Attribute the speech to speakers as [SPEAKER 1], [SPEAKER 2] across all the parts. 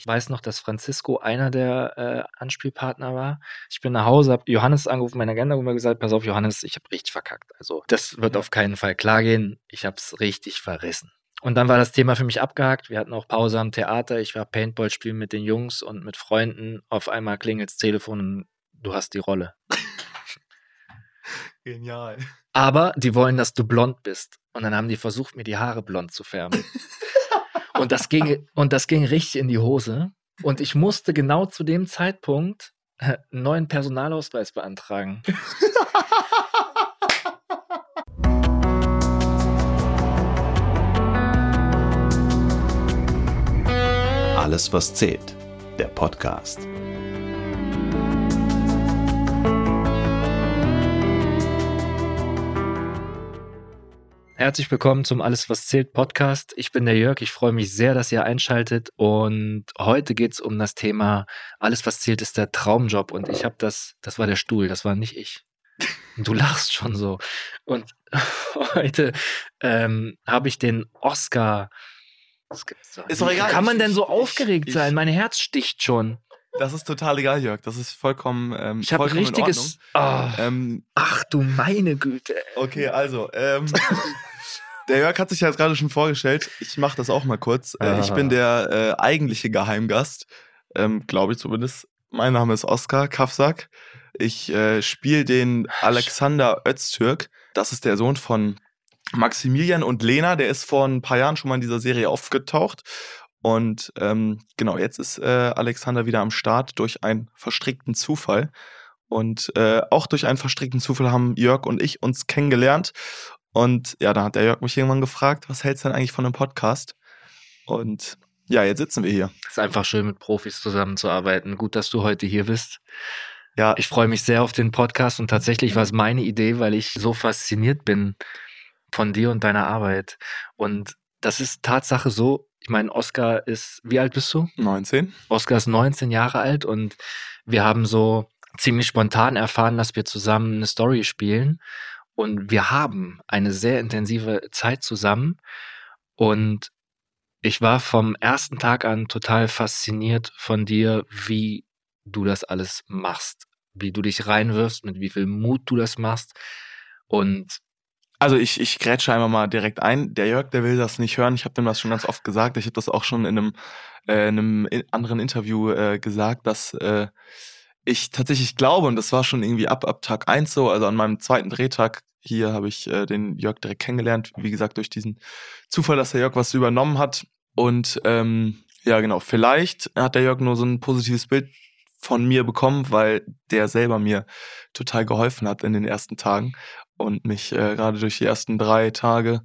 [SPEAKER 1] Ich weiß noch, dass Francisco einer der äh, Anspielpartner war. Ich bin nach Hause, habe Johannes angerufen, meine Agenda, und mir gesagt, pass auf, Johannes, ich habe richtig verkackt. Also das wird auf keinen Fall klar gehen. Ich habe es richtig verrissen. Und dann war das Thema für mich abgehakt. Wir hatten auch Pause am Theater. Ich war Paintball spielen mit den Jungs und mit Freunden. Auf einmal klingelt das Telefon und du hast die Rolle.
[SPEAKER 2] Genial.
[SPEAKER 1] Aber die wollen, dass du blond bist. Und dann haben die versucht, mir die Haare blond zu färben. und das ging, und das ging richtig in die Hose. Und ich musste genau zu dem Zeitpunkt äh, einen neuen Personalausweis beantragen.
[SPEAKER 3] Alles, was zählt. Der Podcast.
[SPEAKER 1] Herzlich willkommen zum Alles, was zählt Podcast. Ich bin der Jörg. Ich freue mich sehr, dass ihr einschaltet. Und heute geht es um das Thema Alles, was zählt, ist der Traumjob. Und ich habe das, das war der Stuhl, das war nicht ich. Und du lachst schon so. Und heute ähm, habe ich den Oscar.
[SPEAKER 2] Ist doch egal.
[SPEAKER 1] Kann man denn so aufgeregt
[SPEAKER 2] ich-
[SPEAKER 1] sein? Mein Herz sticht schon.
[SPEAKER 2] Das ist total egal, Jörg. Das ist vollkommen. Ähm,
[SPEAKER 1] Ich habe richtiges. Oh.
[SPEAKER 2] Ähm,
[SPEAKER 1] ach du meine Güte.
[SPEAKER 2] okay, also. Ähm, der Jörg hat sich ja jetzt gerade schon vorgestellt. Ich mache das auch mal kurz. Äh, ich
[SPEAKER 1] Ah.
[SPEAKER 2] bin der äh, eigentliche Geheimgast. Ähm, Glaube ich zumindest. Mein Name ist Oskar Kafsak. Ich äh, spiele den Alexander Öztürk. Das ist der Sohn von Maximilian und Lena. Der ist vor ein paar Jahren schon mal in dieser Serie aufgetaucht. Und ähm, genau, jetzt ist äh, Alexander wieder am Start durch einen verstrickten Zufall. Und äh, auch durch einen verstrickten Zufall haben Jörg und ich uns kennengelernt. Und ja, da hat der Jörg mich irgendwann gefragt, was hältst du denn eigentlich von einem Podcast? Und ja, jetzt sitzen wir hier.
[SPEAKER 1] Es ist einfach schön, mit Profis zusammenzuarbeiten. Gut, dass du heute hier bist.
[SPEAKER 2] Ja,
[SPEAKER 1] Ich freue mich sehr auf den Podcast und tatsächlich war es meine Idee, weil ich so fasziniert bin von dir und deiner Arbeit. Und das ist Tatsache so. Ich meine, Oscar ist, wie alt bist du?
[SPEAKER 2] 19.
[SPEAKER 1] Oscar ist 19 Jahre alt und wir haben so ziemlich spontan erfahren, dass wir zusammen eine Story spielen. Und wir haben eine sehr intensive Zeit zusammen. Und ich war vom ersten Tag an total fasziniert von dir, wie du das alles machst, wie du dich reinwirfst, mit wie viel Mut du das machst. Und
[SPEAKER 2] Also ich, ich grätsche einmal mal direkt ein. Der Jörg, der will das nicht hören. Ich habe dem das schon ganz oft gesagt. Ich habe das auch schon in einem, äh, in einem in- anderen Interview äh, gesagt, dass äh, ich tatsächlich glaube, und das war schon irgendwie ab, ab Tag eins so, also an meinem zweiten Drehtag, hier habe ich äh, den Jörg direkt kennengelernt, wie gesagt, durch diesen Zufall, dass der Jörg was übernommen hat. Und ähm, ja, genau, vielleicht hat der Jörg nur so ein positives Bild von mir bekommen, weil der selber mir total geholfen hat in den ersten Tagen und mich äh, gerade durch die ersten drei Tage,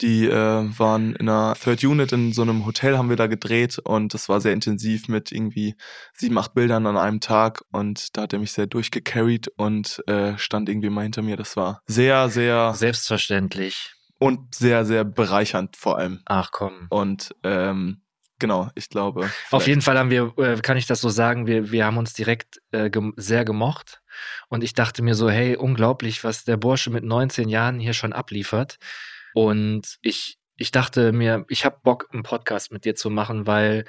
[SPEAKER 2] die äh, waren in einer Third Unit in so einem Hotel haben wir da gedreht und das war sehr intensiv mit irgendwie sieben, acht Bildern an einem Tag und da hat er mich sehr durchgecarried und äh, stand irgendwie mal hinter mir. Das war sehr, sehr
[SPEAKER 1] selbstverständlich.
[SPEAKER 2] und sehr, sehr bereichernd vor allem.
[SPEAKER 1] Ach komm.
[SPEAKER 2] Und ähm, genau, ich glaube.
[SPEAKER 1] Auf jeden Fall haben wir, äh, kann ich das so sagen, wir, wir haben uns direkt äh, gem sehr gemocht. Und ich dachte mir so, hey, unglaublich, was der Bursche mit 19 Jahren hier schon abliefert. Und ich, ich dachte mir, ich habe Bock, einen Podcast mit dir zu machen, weil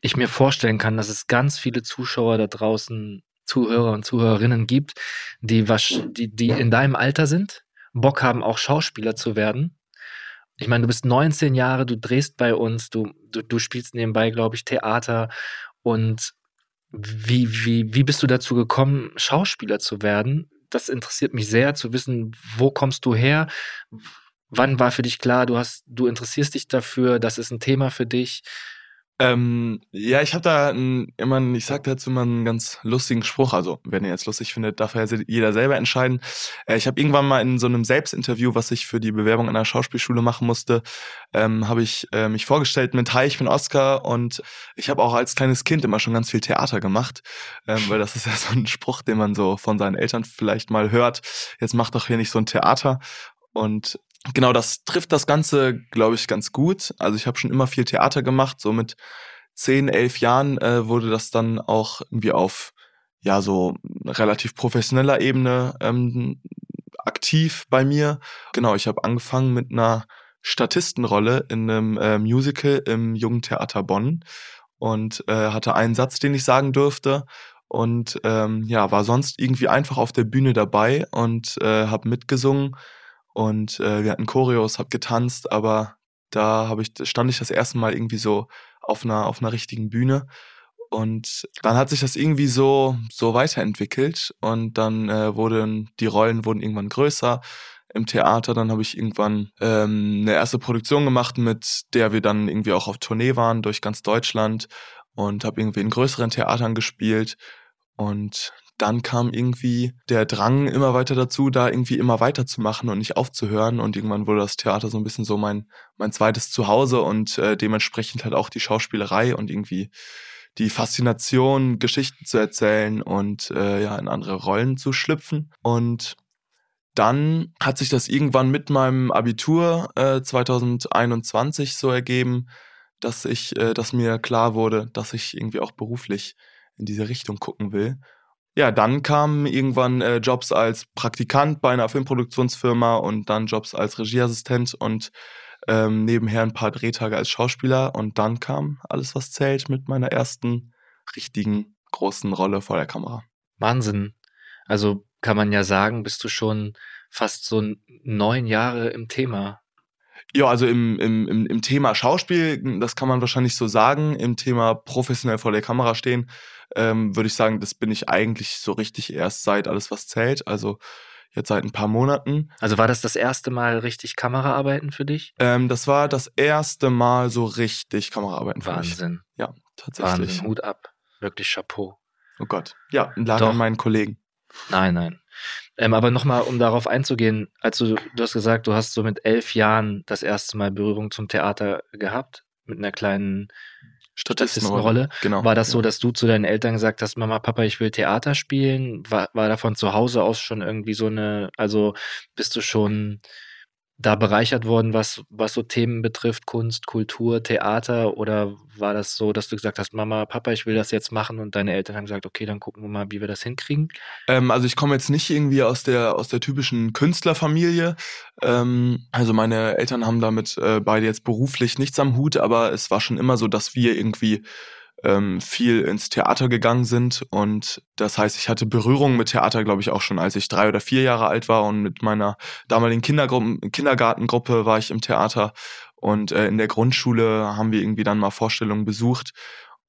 [SPEAKER 1] ich mir vorstellen kann, dass es ganz viele Zuschauer da draußen, Zuhörer und Zuhörerinnen gibt, die, wasch- die, die in deinem Alter sind, Bock haben, auch Schauspieler zu werden. Ich meine, du bist 19 Jahre, du drehst bei uns, du, du, du spielst nebenbei, glaube ich, Theater. Und wie, wie, wie bist du dazu gekommen, Schauspieler zu werden? Das interessiert mich sehr zu wissen, wo kommst du her? Wann war für dich klar, du hast, du interessierst dich dafür, das ist ein Thema für dich?
[SPEAKER 2] Ähm, ja, ich habe da ein, immer, einen- ich sag dazu immer einen ganz lustigen Spruch. Also, wenn ihr jetzt lustig findet, darf ja jeder selber entscheiden. Äh, ich habe irgendwann mal in so einem Selbstinterview, was ich für die Bewerbung an der Schauspielschule machen musste, ähm, habe ich äh, mich vorgestellt mit Hi, ich bin Oscar und ich habe auch als kleines Kind immer schon ganz viel Theater gemacht, ähm, weil das ist ja so ein Spruch, den man so von seinen Eltern vielleicht mal hört. Jetzt mach doch hier nicht so ein Theater. Und genau, das trifft das Ganze, glaube ich, ganz gut. Also ich habe schon immer viel Theater gemacht. So mit zehn, elf Jahren äh, wurde das dann auch irgendwie auf ja so relativ professioneller Ebene ähm, aktiv bei mir. Genau, ich habe angefangen mit einer Statistenrolle in einem äh, Musical im Jungen Theater Bonn. und äh, hatte einen Satz, den ich sagen durfte und ähm, ja, war sonst irgendwie einfach auf der Bühne dabei und äh, habe mitgesungen und äh, wir hatten Choreos, hab getanzt, aber da habe ich stand ich das erste Mal irgendwie so auf einer auf einer richtigen Bühne und dann hat sich das irgendwie so so weiterentwickelt und dann äh, wurden die Rollen wurden irgendwann größer im Theater. Dann habe ich irgendwann ähm, eine erste Produktion gemacht, mit der wir dann irgendwie auch auf Tournee waren durch ganz Deutschland und habe irgendwie in größeren Theatern gespielt und dann kam irgendwie der Drang immer weiter dazu, da irgendwie immer weiterzumachen und nicht aufzuhören. Und irgendwann wurde das Theater so ein bisschen so mein, mein zweites Zuhause und äh, dementsprechend halt auch die Schauspielerei und irgendwie die Faszination, Geschichten zu erzählen und äh, ja, in andere Rollen zu schlüpfen. Und dann hat sich das irgendwann mit meinem Abitur äh, 2021 so ergeben, dass ich, äh, dass mir klar wurde, dass ich irgendwie auch beruflich in diese Richtung gucken will. Ja, dann kamen irgendwann äh, Jobs als Praktikant bei einer Filmproduktionsfirma und dann Jobs als Regieassistent und ähm, nebenher ein paar Drehtage als Schauspieler und dann kam alles, was zählt, mit meiner ersten richtigen großen Rolle vor der Kamera.
[SPEAKER 1] Wahnsinn. Also kann man ja sagen, bist du schon fast so neun Jahre im Thema.
[SPEAKER 2] Ja, also im, im, im, im Thema Schauspiel, das kann man wahrscheinlich so sagen, im Thema professionell vor der Kamera stehen, ähm, würde ich sagen, das bin ich eigentlich so richtig erst seit alles, was zählt. Also jetzt seit ein paar Monaten.
[SPEAKER 1] Also war das das erste Mal richtig Kameraarbeiten für dich?
[SPEAKER 2] Ähm, das war das erste Mal so richtig Kameraarbeiten für
[SPEAKER 1] Wahnsinn.
[SPEAKER 2] mich. Ja, tatsächlich.
[SPEAKER 1] Wahnsinn, Hut ab. Wirklich Chapeau.
[SPEAKER 2] Oh Gott. Ja, lag
[SPEAKER 1] Doch.
[SPEAKER 2] an meinen Kollegen.
[SPEAKER 1] Nein, nein. Ähm, aber nochmal, um darauf einzugehen, also du hast gesagt, du hast so mit elf Jahren das erste Mal Berührung zum Theater gehabt, mit einer kleinen Statistenrolle.
[SPEAKER 2] Genau.
[SPEAKER 1] War das so,
[SPEAKER 2] ja.
[SPEAKER 1] dass du zu deinen Eltern gesagt hast, Mama, Papa, ich will Theater spielen? War, war da von zu Hause aus schon irgendwie so eine, also bist du schon da bereichert worden, was, was so Themen betrifft, Kunst, Kultur, Theater? Oder war das so, dass du gesagt hast, Mama, Papa, ich will das jetzt machen und deine Eltern haben gesagt, okay, dann gucken wir mal, wie wir das hinkriegen?
[SPEAKER 2] Ähm, also ich komme jetzt nicht irgendwie aus der aus der typischen Künstlerfamilie. Ähm, also meine Eltern haben damit äh, beide jetzt beruflich nichts am Hut, aber es war schon immer so, dass wir irgendwie ähm, viel ins Theater gegangen sind. Und das heißt, ich hatte Berührung mit Theater, glaube ich, auch schon, als ich drei oder vier Jahre alt war. Und mit meiner damaligen Kindergartengruppe war ich im Theater. Und äh, in der Grundschule haben wir irgendwie dann mal Vorstellungen besucht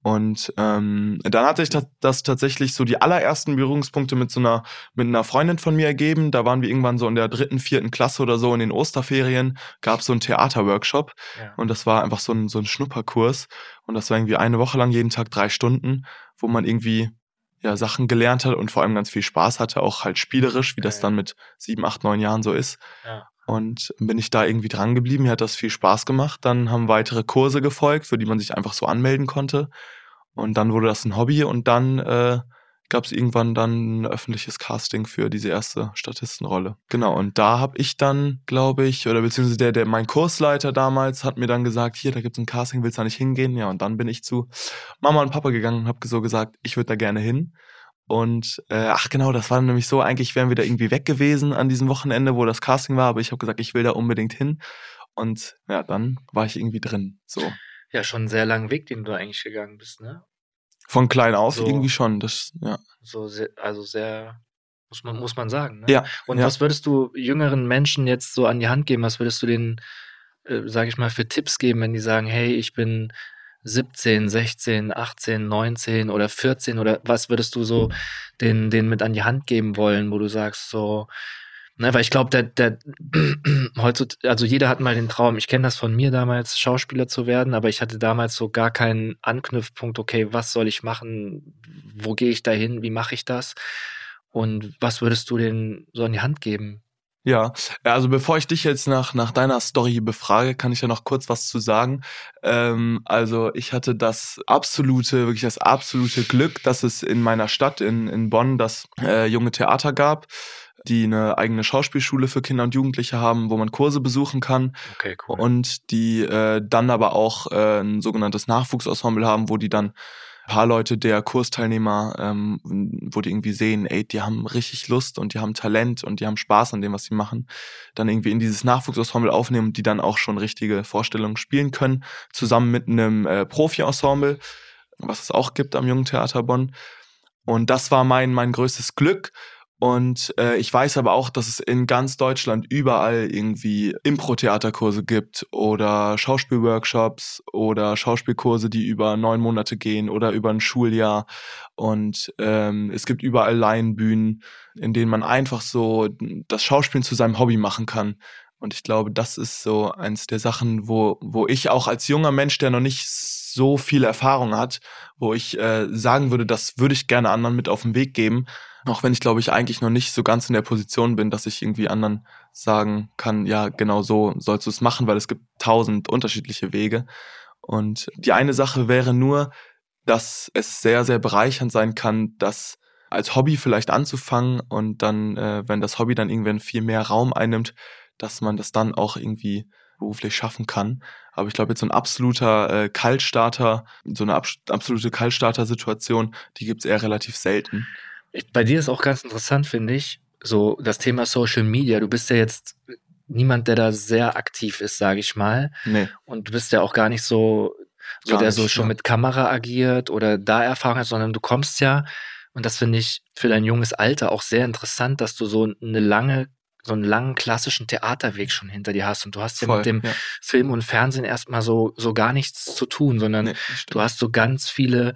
[SPEAKER 2] und ähm, dann hatte ich das, tatsächlich so die allerersten Berührungspunkte mit so einer mit einer Freundin von mir ergeben. Da waren wir irgendwann so in der dritten, vierten Klasse oder so in den Osterferien. Gab so einen Theaterworkshop
[SPEAKER 1] Ja.
[SPEAKER 2] und das war einfach so ein so ein Schnupperkurs und das war irgendwie eine Woche lang jeden Tag drei Stunden, wo man irgendwie ja Sachen gelernt hat und vor allem ganz viel Spaß hatte, auch halt spielerisch, wie das dann mit sieben, acht, neun Jahren so ist.
[SPEAKER 1] Ja.
[SPEAKER 2] Und bin ich da irgendwie dran geblieben. Mir hat das viel Spaß gemacht. Dann haben weitere Kurse gefolgt, für die man sich einfach so anmelden konnte. Und dann wurde das ein Hobby und dann äh, gab es irgendwann dann ein öffentliches Casting für diese erste Statistenrolle. Genau, und da habe ich dann, glaube ich, oder beziehungsweise der, der mein Kursleiter damals hat mir dann gesagt, hier, da gibt's ein Casting, willst du da nicht hingehen? Ja, und dann bin ich zu Mama und Papa gegangen und habe so gesagt, ich würde da gerne hin. Und äh, ach genau, das war nämlich so, eigentlich wären wir da irgendwie weg gewesen an diesem Wochenende, wo das Casting war, aber ich habe gesagt, ich will da unbedingt hin. Und ja, dann war ich irgendwie drin. So.
[SPEAKER 1] Ja, schon einen sehr langen Weg, den du eigentlich gegangen bist, ne?
[SPEAKER 2] Von klein auf
[SPEAKER 1] So.
[SPEAKER 2] irgendwie schon. Das, ja.
[SPEAKER 1] So sehr, also sehr, muss man, muss man sagen. Ne?
[SPEAKER 2] Ja,
[SPEAKER 1] Und
[SPEAKER 2] ja.
[SPEAKER 1] was würdest du jüngeren Menschen jetzt so an die Hand geben? Was würdest du denen, äh, sage ich mal, für Tipps geben, wenn die sagen, hey, ich bin 17, 16, 18, 19 oder 14 oder was würdest du so den, den mit an die Hand geben wollen, wo du sagst so, ne, weil ich glaube, der, der heutzutage, also jeder hat mal den Traum, ich kenne das von mir damals, Schauspieler zu werden, aber ich hatte damals so gar keinen Anknüpfpunkt, okay, was soll ich machen, wo gehe ich da hin, wie mache ich das? Und was würdest du denen so an die Hand geben?
[SPEAKER 2] Ja, also bevor ich dich jetzt nach, nach deiner Story befrage, kann ich ja noch kurz was zu sagen. Ähm, also ich hatte das absolute, wirklich das absolute Glück, dass es in meiner Stadt, in, in Bonn, das äh, junge Theater gab, die eine eigene Schauspielschule für Kinder und Jugendliche haben, wo man Kurse besuchen kann
[SPEAKER 1] Okay, cool.
[SPEAKER 2] und die äh, dann aber auch äh, ein sogenanntes Nachwuchsensemble haben, wo die dann ein paar Leute der Kursteilnehmer, ähm, wo die irgendwie sehen, ey, die haben richtig Lust und die haben Talent und die haben Spaß an dem, was sie machen, dann irgendwie in dieses Nachwuchsensemble aufnehmen und die dann auch schon richtige Vorstellungen spielen können, zusammen mit einem äh, Profi-Ensemble. was es auch gibt am Jungen Theater Bonn. Und das war mein, mein größtes Glück. Und äh, ich weiß aber auch, dass es in ganz Deutschland überall irgendwie Impro-Theaterkurse gibt oder Schauspielworkshops oder Schauspielkurse, die über neun Monate gehen oder über ein Schuljahr. Und ähm, es gibt überall Laienbühnen, in denen man einfach so das Schauspielen zu seinem Hobby machen kann. Und ich glaube, das ist so eins der Sachen, wo, wo ich auch als junger Mensch, der noch nicht so viel Erfahrung hat, wo ich äh, sagen würde, das würde ich gerne anderen mit auf den Weg geben, auch wenn ich glaube ich eigentlich noch nicht so ganz in der Position bin, dass ich irgendwie anderen sagen kann, ja, genau so sollst du es machen, weil es gibt tausend unterschiedliche Wege. Und die eine Sache wäre nur, dass es sehr, sehr bereichernd sein kann, das als Hobby vielleicht anzufangen und dann, äh, wenn das Hobby dann irgendwann viel mehr Raum einnimmt, dass man das dann auch irgendwie beruflich schaffen kann. Aber ich glaube, jetzt so ein absoluter äh, Kaltstarter, so eine ab absolute Kaltstarter-Situation, die gibt es eher relativ selten.
[SPEAKER 1] Bei dir ist auch ganz interessant, finde ich, so das Thema Social Media. Du bist ja jetzt niemand, der da sehr aktiv ist, sage ich mal.
[SPEAKER 2] Nee.
[SPEAKER 1] Und du bist ja auch gar nicht so, so der nicht, so schon ja. mit Kamera agiert oder da Erfahrung hat, sondern du kommst ja, und das finde ich für dein junges Alter auch sehr interessant, dass du so eine lange so einen langen klassischen Theaterweg schon hinter dir hast und du hast ja Voll, mit dem ja. Film und Fernsehen erstmal so so gar nichts zu tun, sondern nee, du hast so ganz viele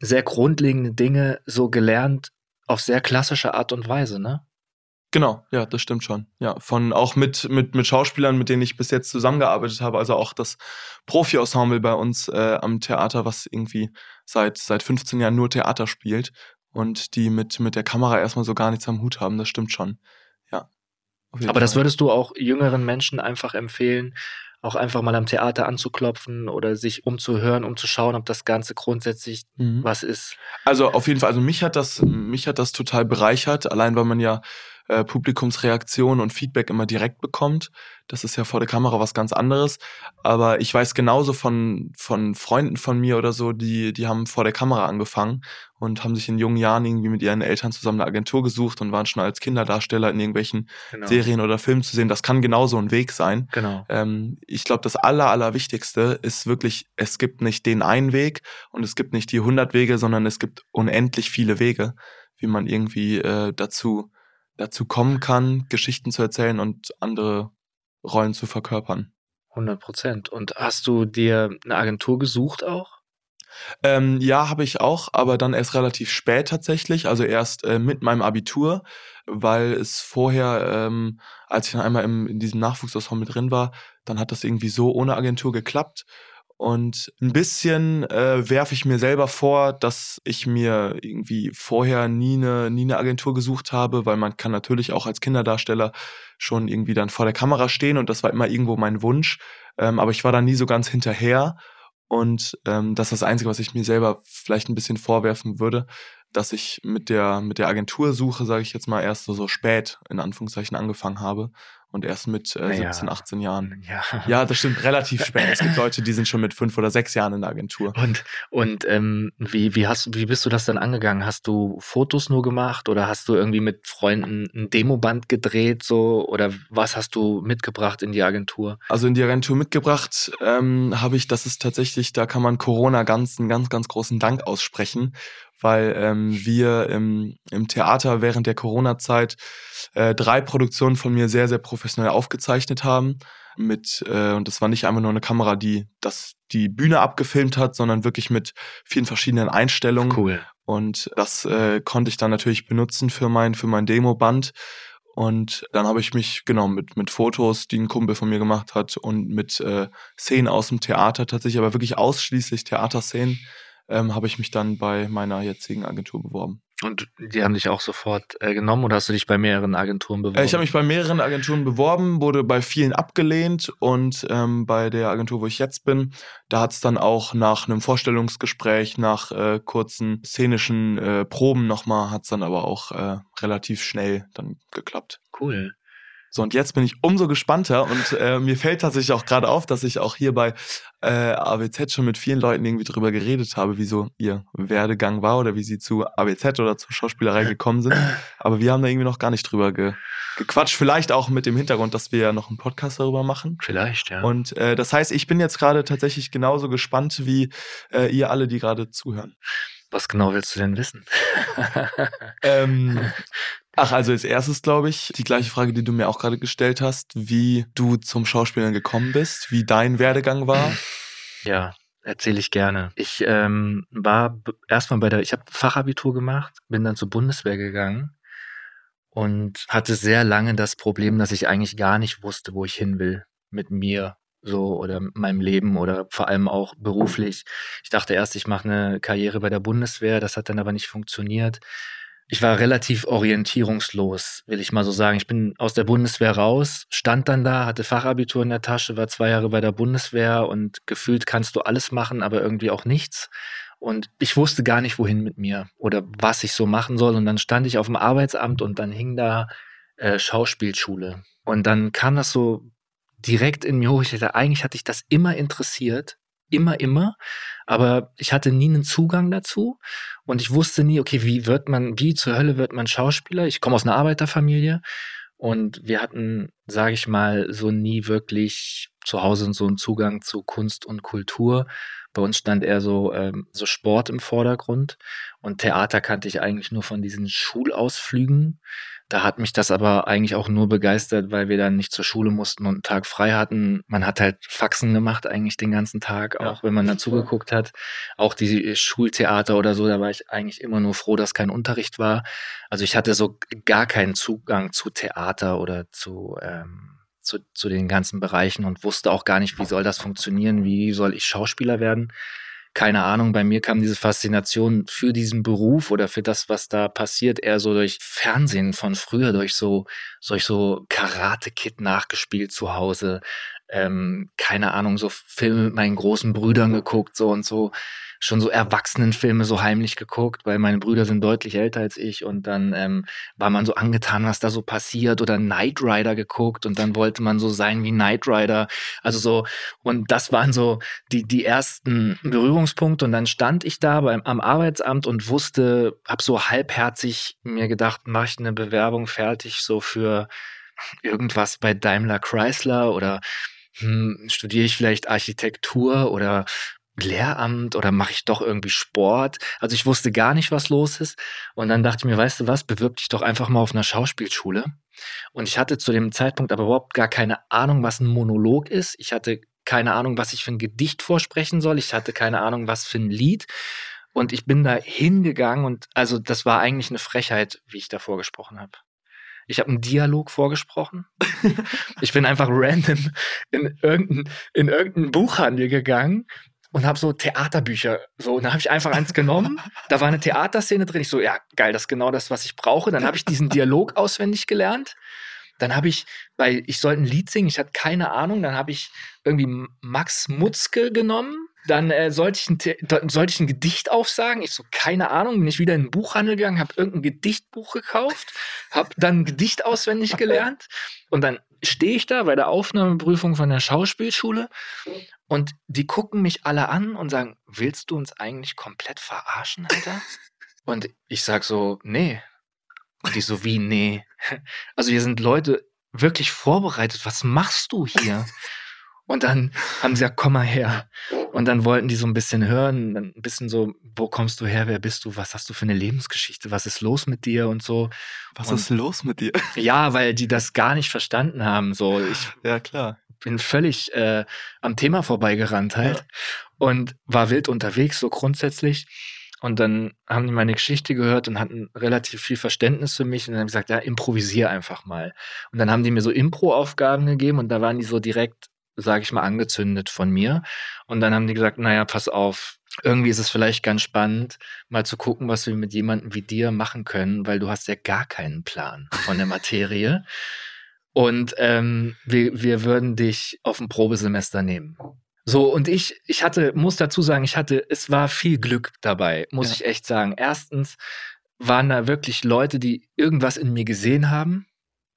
[SPEAKER 1] sehr grundlegende Dinge so gelernt auf sehr klassische Art und Weise, ne?
[SPEAKER 2] Genau, ja, das stimmt schon. Ja, von auch mit, mit, mit Schauspielern, mit denen ich bis jetzt zusammengearbeitet habe, also auch das Profi-Ensemble bei uns äh, am Theater, was irgendwie seit, seit 15 Jahren nur Theater spielt und die mit, mit der Kamera erstmal so gar nichts am Hut haben, das stimmt schon. Ja.
[SPEAKER 1] Aber das würdest du auch jüngeren Menschen einfach empfehlen, auch einfach mal am Theater anzuklopfen oder sich umzuhören, um zu schauen, ob das Ganze grundsätzlich mhm. was ist.
[SPEAKER 2] Also auf jeden Fall, also mich hat das, mich hat das total bereichert, allein weil man ja äh, Publikumsreaktion und Feedback immer direkt bekommt. Das ist ja vor der Kamera was ganz anderes. Aber ich weiß genauso von, von Freunden von mir oder so, die, die haben vor der Kamera angefangen und haben sich in jungen Jahren irgendwie mit ihren Eltern zusammen eine Agentur gesucht und waren schon als Kinderdarsteller in irgendwelchen genau. Serien oder Filmen zu sehen. Das kann genauso ein Weg sein.
[SPEAKER 1] Genau.
[SPEAKER 2] Ähm, ich glaube, das Aller, Allerwichtigste ist wirklich, es gibt nicht den einen Weg und es gibt nicht die 100 Wege, sondern es gibt unendlich viele Wege, wie man irgendwie äh, dazu dazu kommen kann, Geschichten zu erzählen und andere Rollen zu verkörpern.
[SPEAKER 1] 100 Prozent. Und hast du dir eine Agentur gesucht auch?
[SPEAKER 2] Ähm, ja, habe ich auch, aber dann erst relativ spät tatsächlich, also erst äh, mit meinem Abitur, weil es vorher, ähm, als ich dann einmal im, in diesem Nachwuchsaushang mit drin war, dann hat das irgendwie so ohne Agentur geklappt und ein bisschen äh, werfe ich mir selber vor, dass ich mir irgendwie vorher nie eine, nie eine Agentur gesucht habe, weil man kann natürlich auch als Kinderdarsteller schon irgendwie dann vor der Kamera stehen und das war immer irgendwo mein Wunsch. Ähm, aber ich war da nie so ganz hinterher. Und ähm, das ist das Einzige, was ich mir selber vielleicht ein bisschen vorwerfen würde, dass ich mit der, mit der Agentursuche, sage ich jetzt mal, erst so, so spät in Anführungszeichen angefangen habe und erst mit äh, 17, 18 Jahren.
[SPEAKER 1] Ja.
[SPEAKER 2] ja, das stimmt, relativ spät. Es gibt Leute, die sind schon mit fünf oder sechs Jahren in der Agentur.
[SPEAKER 1] Und, und ähm, wie, wie, hast, wie bist du das dann angegangen? Hast du Fotos nur gemacht oder hast du irgendwie mit Freunden ein Demoband gedreht so oder was hast du mitgebracht in die Agentur?
[SPEAKER 2] Also in die Agentur mitgebracht ähm, habe ich, das ist tatsächlich, da kann man Corona ganz, einen ganz, ganz großen Dank aussprechen weil ähm, wir im, im Theater während der Corona-Zeit äh, drei Produktionen von mir sehr, sehr professionell aufgezeichnet haben. Mit, äh, und das war nicht einfach nur eine Kamera, die das die Bühne abgefilmt hat, sondern wirklich mit vielen verschiedenen Einstellungen.
[SPEAKER 1] Cool.
[SPEAKER 2] Und das äh, konnte ich dann natürlich benutzen für mein, für mein Demo-Band. Und dann habe ich mich, genau, mit, mit Fotos, die ein Kumpel von mir gemacht hat und mit äh, Szenen aus dem Theater, tatsächlich aber wirklich ausschließlich Theaterszenen, ähm, habe ich mich dann bei meiner jetzigen Agentur beworben.
[SPEAKER 1] Und die haben dich auch sofort äh, genommen oder hast du dich bei mehreren Agenturen beworben? Äh,
[SPEAKER 2] ich habe mich bei mehreren Agenturen beworben, wurde bei vielen abgelehnt und ähm, bei der Agentur, wo ich jetzt bin, da hat es dann auch nach einem Vorstellungsgespräch, nach äh, kurzen szenischen äh, Proben nochmal, hat es dann aber auch äh, relativ schnell dann geklappt.
[SPEAKER 1] Cool.
[SPEAKER 2] So, und jetzt bin ich umso gespannter und äh, mir fällt tatsächlich auch gerade auf, dass ich auch hier bei äh, AWZ schon mit vielen Leuten irgendwie drüber geredet habe, wie so ihr Werdegang war oder wie sie zu AWZ oder zur Schauspielerei gekommen sind. Aber wir haben da irgendwie noch gar nicht drüber ge gequatscht. Vielleicht auch mit dem Hintergrund, dass wir ja noch einen Podcast darüber machen.
[SPEAKER 1] Vielleicht, ja.
[SPEAKER 2] Und äh, das heißt, ich bin jetzt gerade tatsächlich genauso gespannt wie äh, ihr alle, die gerade zuhören.
[SPEAKER 1] Was genau willst du denn wissen?
[SPEAKER 2] ähm, ach, also als erstes glaube ich, die gleiche Frage, die du mir auch gerade gestellt hast, wie du zum Schauspielern gekommen bist, wie dein Werdegang war.
[SPEAKER 1] Ja, erzähle ich gerne. Ich ähm, war erstmal bei der, ich habe Fachabitur gemacht, bin dann zur Bundeswehr gegangen und hatte sehr lange das Problem, dass ich eigentlich gar nicht wusste, wo ich hin will mit mir so oder meinem Leben oder vor allem auch beruflich. Ich dachte erst, ich mache eine Karriere bei der Bundeswehr, das hat dann aber nicht funktioniert. Ich war relativ orientierungslos, will ich mal so sagen. Ich bin aus der Bundeswehr raus, stand dann da, hatte Fachabitur in der Tasche, war zwei Jahre bei der Bundeswehr und gefühlt kannst du alles machen, aber irgendwie auch nichts. Und ich wusste gar nicht, wohin mit mir oder was ich so machen soll. Und dann stand ich auf dem Arbeitsamt und dann hing da äh, Schauspielschule. Und dann kam das so direkt in mir hoch. Ich dachte, eigentlich hatte ich das immer interessiert, immer, immer, aber ich hatte nie einen Zugang dazu und ich wusste nie, okay, wie wird man, wie zur Hölle wird man Schauspieler? Ich komme aus einer Arbeiterfamilie und wir hatten, sage ich mal, so nie wirklich zu Hause so einen Zugang zu Kunst und Kultur. Bei uns stand eher so, ähm, so Sport im Vordergrund und Theater kannte ich eigentlich nur von diesen Schulausflügen. Da hat mich das aber eigentlich auch nur begeistert, weil wir dann nicht zur Schule mussten und einen Tag frei hatten. Man hat halt Faxen gemacht eigentlich den ganzen Tag, auch ja. wenn man dazu geguckt hat. Auch die Schultheater oder so, da war ich eigentlich immer nur froh, dass kein Unterricht war. Also ich hatte so gar keinen Zugang zu Theater oder zu, ähm, zu, zu den ganzen Bereichen und wusste auch gar nicht, wie soll das funktionieren, wie soll ich Schauspieler werden keine Ahnung, bei mir kam diese Faszination für diesen Beruf oder für das, was da passiert, eher so durch Fernsehen von früher, durch so, durch so Karate-Kid nachgespielt zu Hause, ähm, keine Ahnung, so Filme mit meinen großen Brüdern geguckt, so und so. Schon so Erwachsenenfilme so heimlich geguckt, weil meine Brüder sind deutlich älter als ich. Und dann ähm, war man so angetan, was da so passiert. Oder Knight Rider geguckt und dann wollte man so sein wie Knight Rider. Also so, und das waren so die, die ersten Berührungspunkte. Und dann stand ich da beim, am Arbeitsamt und wusste, hab so halbherzig mir gedacht, mache ich eine Bewerbung fertig so für irgendwas bei Daimler Chrysler oder hm, studiere ich vielleicht Architektur oder Lehramt oder mache ich doch irgendwie Sport? Also ich wusste gar nicht, was los ist. Und dann dachte ich mir, weißt du was, bewirb dich doch einfach mal auf einer Schauspielschule. Und ich hatte zu dem Zeitpunkt aber überhaupt gar keine Ahnung, was ein Monolog ist. Ich hatte keine Ahnung, was ich für ein Gedicht vorsprechen soll. Ich hatte keine Ahnung, was für ein Lied. Und ich bin da hingegangen und also das war eigentlich eine Frechheit, wie ich da vorgesprochen habe. Ich habe einen Dialog vorgesprochen. ich bin einfach random in irgendeinen in irgendein Buchhandel gegangen und habe so Theaterbücher so und dann habe ich einfach eins genommen. Da war eine Theaterszene drin. Ich so, ja, geil, das ist genau das, was ich brauche. Dann habe ich diesen Dialog auswendig gelernt. Dann habe ich, weil ich sollte ein Lied singen, ich hatte keine Ahnung, dann habe ich irgendwie Max Mutzke genommen. Dann äh, sollte, ich ein, sollte ich ein Gedicht aufsagen. Ich so, keine Ahnung, bin ich wieder in den Buchhandel gegangen, habe irgendein Gedichtbuch gekauft, habe dann ein Gedicht auswendig gelernt und dann stehe ich da bei der Aufnahmeprüfung von der Schauspielschule und die gucken mich alle an und sagen, willst du uns eigentlich komplett verarschen, Alter? und ich sag so, nee. Und die so, wie, nee. Also hier sind Leute wirklich vorbereitet. Was machst du hier? Und dann haben sie gesagt, komm mal her. Und dann wollten die so ein bisschen hören, ein bisschen so, wo kommst du her, wer bist du, was hast du für eine Lebensgeschichte, was ist los mit dir und so.
[SPEAKER 2] Was
[SPEAKER 1] und
[SPEAKER 2] ist los mit dir?
[SPEAKER 1] Ja, weil die das gar nicht verstanden haben. So, ich
[SPEAKER 2] ja, klar.
[SPEAKER 1] bin völlig äh, am Thema vorbeigerannt halt ja. und war wild unterwegs, so grundsätzlich. Und dann haben die meine Geschichte gehört und hatten relativ viel Verständnis für mich und dann haben gesagt, ja, improvisier einfach mal. Und dann haben die mir so Impro-Aufgaben gegeben und da waren die so direkt sage ich mal, angezündet von mir. Und dann haben die gesagt, naja, pass auf, irgendwie ist es vielleicht ganz spannend, mal zu gucken, was wir mit jemandem wie dir machen können, weil du hast ja gar keinen Plan von der Materie. Und ähm, wir, wir würden dich auf ein Probesemester nehmen. So, und ich, ich hatte, muss dazu sagen, ich hatte, es war viel Glück dabei, muss ja. ich echt sagen. Erstens waren da wirklich Leute, die irgendwas in mir gesehen haben,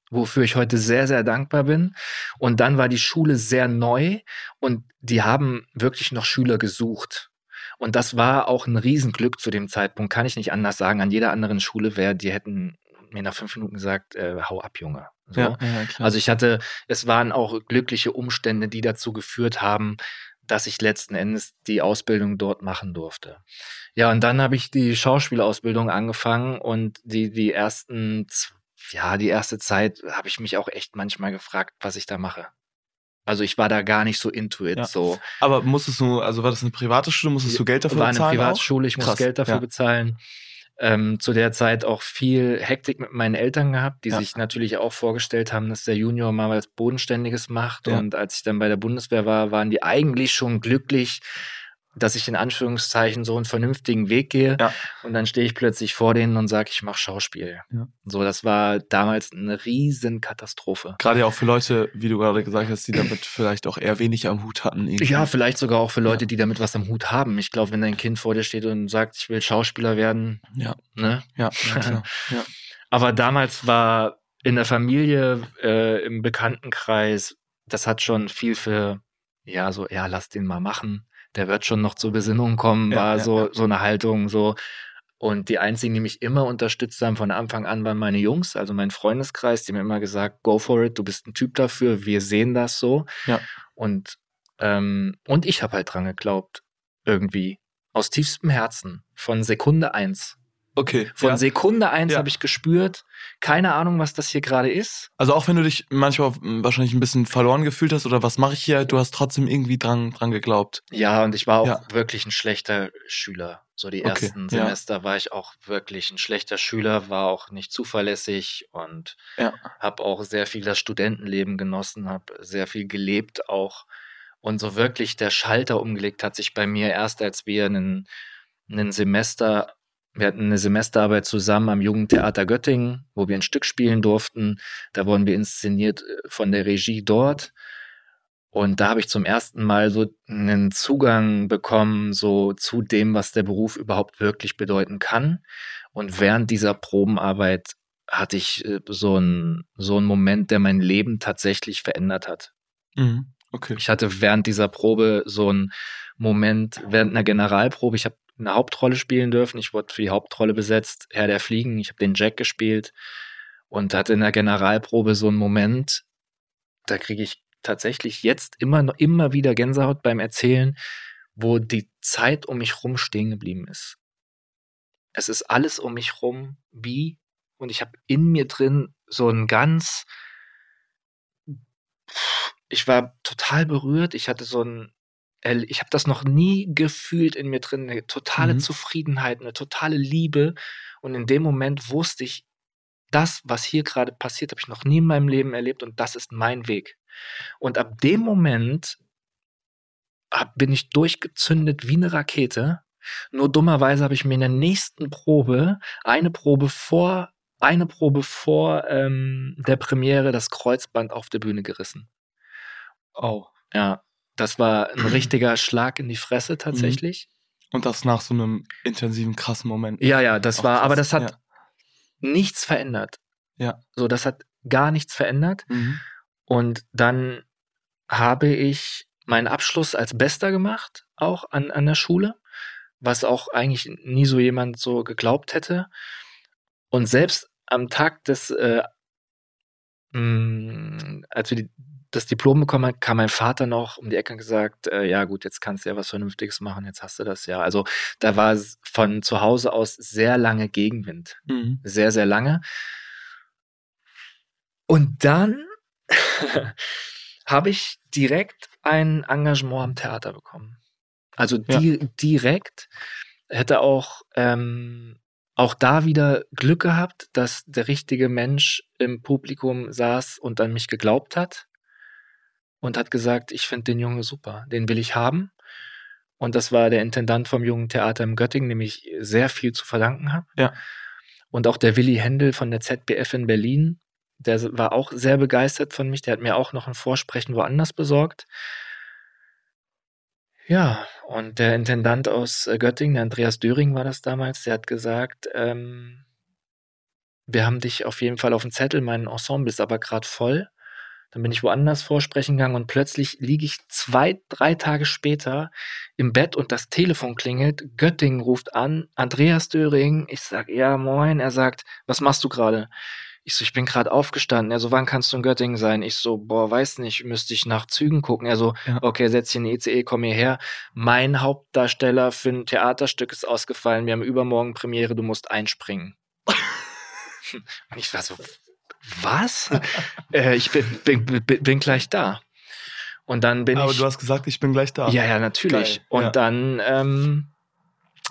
[SPEAKER 1] wofür ich heute sehr, sehr dankbar bin. Und dann war die Schule sehr neu und die haben wirklich noch Schüler gesucht. Und das war auch ein Riesenglück zu dem Zeitpunkt, kann ich nicht anders sagen. An jeder anderen Schule wäre, die hätten mir nach fünf Minuten gesagt, äh, hau ab, Junge. So.
[SPEAKER 2] Ja, ja, klar.
[SPEAKER 1] Also ich hatte, es waren auch glückliche Umstände, die dazu geführt haben, dass ich letzten Endes die Ausbildung dort machen durfte. Ja, und dann habe ich die Schauspielausbildung angefangen und die, die ersten, z- ja, die erste Zeit habe ich mich auch echt manchmal gefragt, was ich da mache. Also ich war da gar nicht so into it,
[SPEAKER 2] Ja.
[SPEAKER 1] so.
[SPEAKER 2] Aber musstest du, also war das eine private Schule, musstest du Geld dafür
[SPEAKER 1] war eine
[SPEAKER 2] bezahlen?
[SPEAKER 1] Privatschule, ich muss
[SPEAKER 2] Krass,
[SPEAKER 1] Geld dafür
[SPEAKER 2] ja.
[SPEAKER 1] bezahlen. Ähm, zu der Zeit auch viel Hektik mit meinen Eltern gehabt, die
[SPEAKER 2] Ja.
[SPEAKER 1] sich natürlich auch vorgestellt haben, dass der Junior mal was Bodenständiges macht. Und als ich dann bei der Bundeswehr war, waren die eigentlich schon glücklich, dass ich in Anführungszeichen so einen vernünftigen Weg gehe.
[SPEAKER 2] Ja.
[SPEAKER 1] Und dann stehe ich plötzlich vor denen und sage, ich mache Schauspiel.
[SPEAKER 2] Ja.
[SPEAKER 1] So, das war damals eine riesen Katastrophe.
[SPEAKER 2] Gerade ja auch für Leute, wie du gerade gesagt hast, die damit vielleicht auch eher wenig am Hut hatten. irgendwie.
[SPEAKER 1] Ja, vielleicht sogar auch für Leute,
[SPEAKER 2] Ja.
[SPEAKER 1] die damit was am Hut haben. Ich glaube, wenn dein Kind vor dir steht und sagt, ich will Schauspieler werden,
[SPEAKER 2] Ja,
[SPEAKER 1] ne?
[SPEAKER 2] ja, klar. ja.
[SPEAKER 1] Aber damals war in der Familie, äh, im Bekanntenkreis, das hat schon viel für, ja, so, ja, lass den mal machen. Der wird schon noch zur Besinnung kommen,
[SPEAKER 2] Ja,
[SPEAKER 1] war
[SPEAKER 2] ja,
[SPEAKER 1] so,
[SPEAKER 2] ja.
[SPEAKER 1] so eine Haltung, so. Und die einzigen, die mich immer unterstützt haben von Anfang an, waren meine Jungs, also mein Freundeskreis, die haben immer gesagt, go for it, du bist ein Typ dafür, wir sehen das so. Und, ähm, und ich habe halt dran geglaubt, irgendwie. Aus tiefstem Herzen, von Sekunde eins.
[SPEAKER 2] Okay.
[SPEAKER 1] Von
[SPEAKER 2] ja.
[SPEAKER 1] Sekunde eins
[SPEAKER 2] Ja.
[SPEAKER 1] habe ich gespürt, keine Ahnung, was das hier gerade ist.
[SPEAKER 2] Also auch wenn du dich manchmal mm, wahrscheinlich ein bisschen verloren gefühlt hast oder was mache ich hier, du hast trotzdem irgendwie dran, dran geglaubt.
[SPEAKER 1] Ja, und ich war auch
[SPEAKER 2] Ja.
[SPEAKER 1] wirklich ein schlechter Schüler. So die
[SPEAKER 2] Okay,
[SPEAKER 1] ersten
[SPEAKER 2] ja.
[SPEAKER 1] Semester war ich auch wirklich ein schlechter Schüler, war auch nicht zuverlässig und habe auch sehr viel das Studentenleben genossen, habe sehr viel gelebt auch. Und so wirklich der Schalter umgelegt hat sich bei mir erst, als wir einen, einen Semester, wir hatten eine Semesterarbeit zusammen am Jugendtheater Göttingen, wo wir ein Stück spielen durften. Da wurden wir inszeniert äh, von der Regie dort. Und da habe ich zum ersten Mal so einen Zugang bekommen, so zu dem, was der Beruf überhaupt wirklich bedeuten kann. Und während dieser Probenarbeit hatte ich äh, so einen so einen Moment, der mein Leben tatsächlich verändert hat.
[SPEAKER 2] Mhm. Okay.
[SPEAKER 1] Ich hatte während dieser Probe so einen Moment, während einer Generalprobe, ich habe eine Hauptrolle spielen dürfen, ich wurde für die Hauptrolle besetzt, Herr der Fliegen, ich habe den Jack gespielt und hatte in der Generalprobe so einen Moment, da kriege ich tatsächlich jetzt immer noch immer wieder Gänsehaut beim Erzählen, wo die Zeit um mich rum stehen geblieben ist. Es ist alles um mich rum wie und ich habe in mir drin so ein ganz ich war total berührt. Ich hatte so ein, ich habe das noch nie gefühlt in mir drin, eine totale
[SPEAKER 2] Mhm.
[SPEAKER 1] Zufriedenheit, eine totale Liebe. Und in dem Moment wusste ich, das, was hier gerade passiert, habe ich noch nie in meinem Leben erlebt und das ist mein Weg. Und ab dem Moment hab, bin ich durchgezündet wie eine Rakete. Nur dummerweise habe ich mir in der nächsten Probe, eine Probe vor, eine Probe vor ähm, der Premiere, das Kreuzband auf der Bühne gerissen.
[SPEAKER 2] Oh.
[SPEAKER 1] Ja, das war ein richtiger Schlag in die Fresse tatsächlich.
[SPEAKER 2] Und das nach so einem intensiven, krassen Moment.
[SPEAKER 1] Ja, ja, das
[SPEAKER 2] Auch
[SPEAKER 1] war,
[SPEAKER 2] krass,
[SPEAKER 1] aber das hat
[SPEAKER 2] ja.
[SPEAKER 1] nichts verändert.
[SPEAKER 2] Ja.
[SPEAKER 1] So, das hat gar nichts verändert.
[SPEAKER 2] Mhm.
[SPEAKER 1] Und dann habe ich meinen Abschluss als Bester gemacht, auch an, an der Schule, was auch eigentlich nie so jemand so geglaubt hätte. Und selbst am Tag des, äh, mh, als wir die, das Diplom bekommen haben, kam mein Vater noch um die Ecke und gesagt, äh, ja gut, jetzt kannst du ja was Vernünftiges machen, jetzt hast du das ja. Also da war es von zu Hause aus sehr lange Gegenwind
[SPEAKER 2] Mhm.
[SPEAKER 1] sehr, sehr lange. Und dann habe ich direkt ein Engagement am Theater bekommen. Also
[SPEAKER 2] Ja.
[SPEAKER 1] di direkt hätte auch ähm, auch da wieder Glück gehabt, dass der richtige Mensch im Publikum saß und an mich geglaubt hat und hat gesagt, ich finde den Junge super, den will ich haben. Und das war der Intendant vom Jungen Theater in Göttingen, dem ich sehr viel zu verdanken habe.
[SPEAKER 2] Ja.
[SPEAKER 1] Und auch der Willi Händel von der ZBF in Berlin, der war auch sehr begeistert von mich. Der hat mir auch noch ein Vorsprechen woanders besorgt. Ja, und der Intendant aus äh, Göttingen, der Andreas Döring war das damals, der hat gesagt, ähm, wir haben dich auf jeden Fall auf dem Zettel, mein Ensemble ist aber gerade voll. Dann bin ich woanders vorsprechen gegangen und plötzlich liege ich zwei, drei Tage später im Bett und das Telefon klingelt. Göttingen ruft an, Andreas Döring. Ich sag, ja, moin. Er sagt, was machst du gerade? Ich so, ich bin gerade aufgestanden. Er so, wann kannst du in Göttingen sein? Ich so, boah, weiß nicht, müsste ich nach Zügen gucken. Er so, ja. okay, setz dich in die ECE, komm hierher. Mein Hauptdarsteller für ein Theaterstück ist ausgefallen. Wir haben übermorgen Premiere, du musst einspringen. und ich war so, was? äh, ich bin, bin, bin, gleich da. Und dann bin
[SPEAKER 2] Aber
[SPEAKER 1] ich.
[SPEAKER 2] Aber du hast gesagt, ich bin gleich da.
[SPEAKER 1] Ja, ja, natürlich. Geil. Und ja. dann ähm,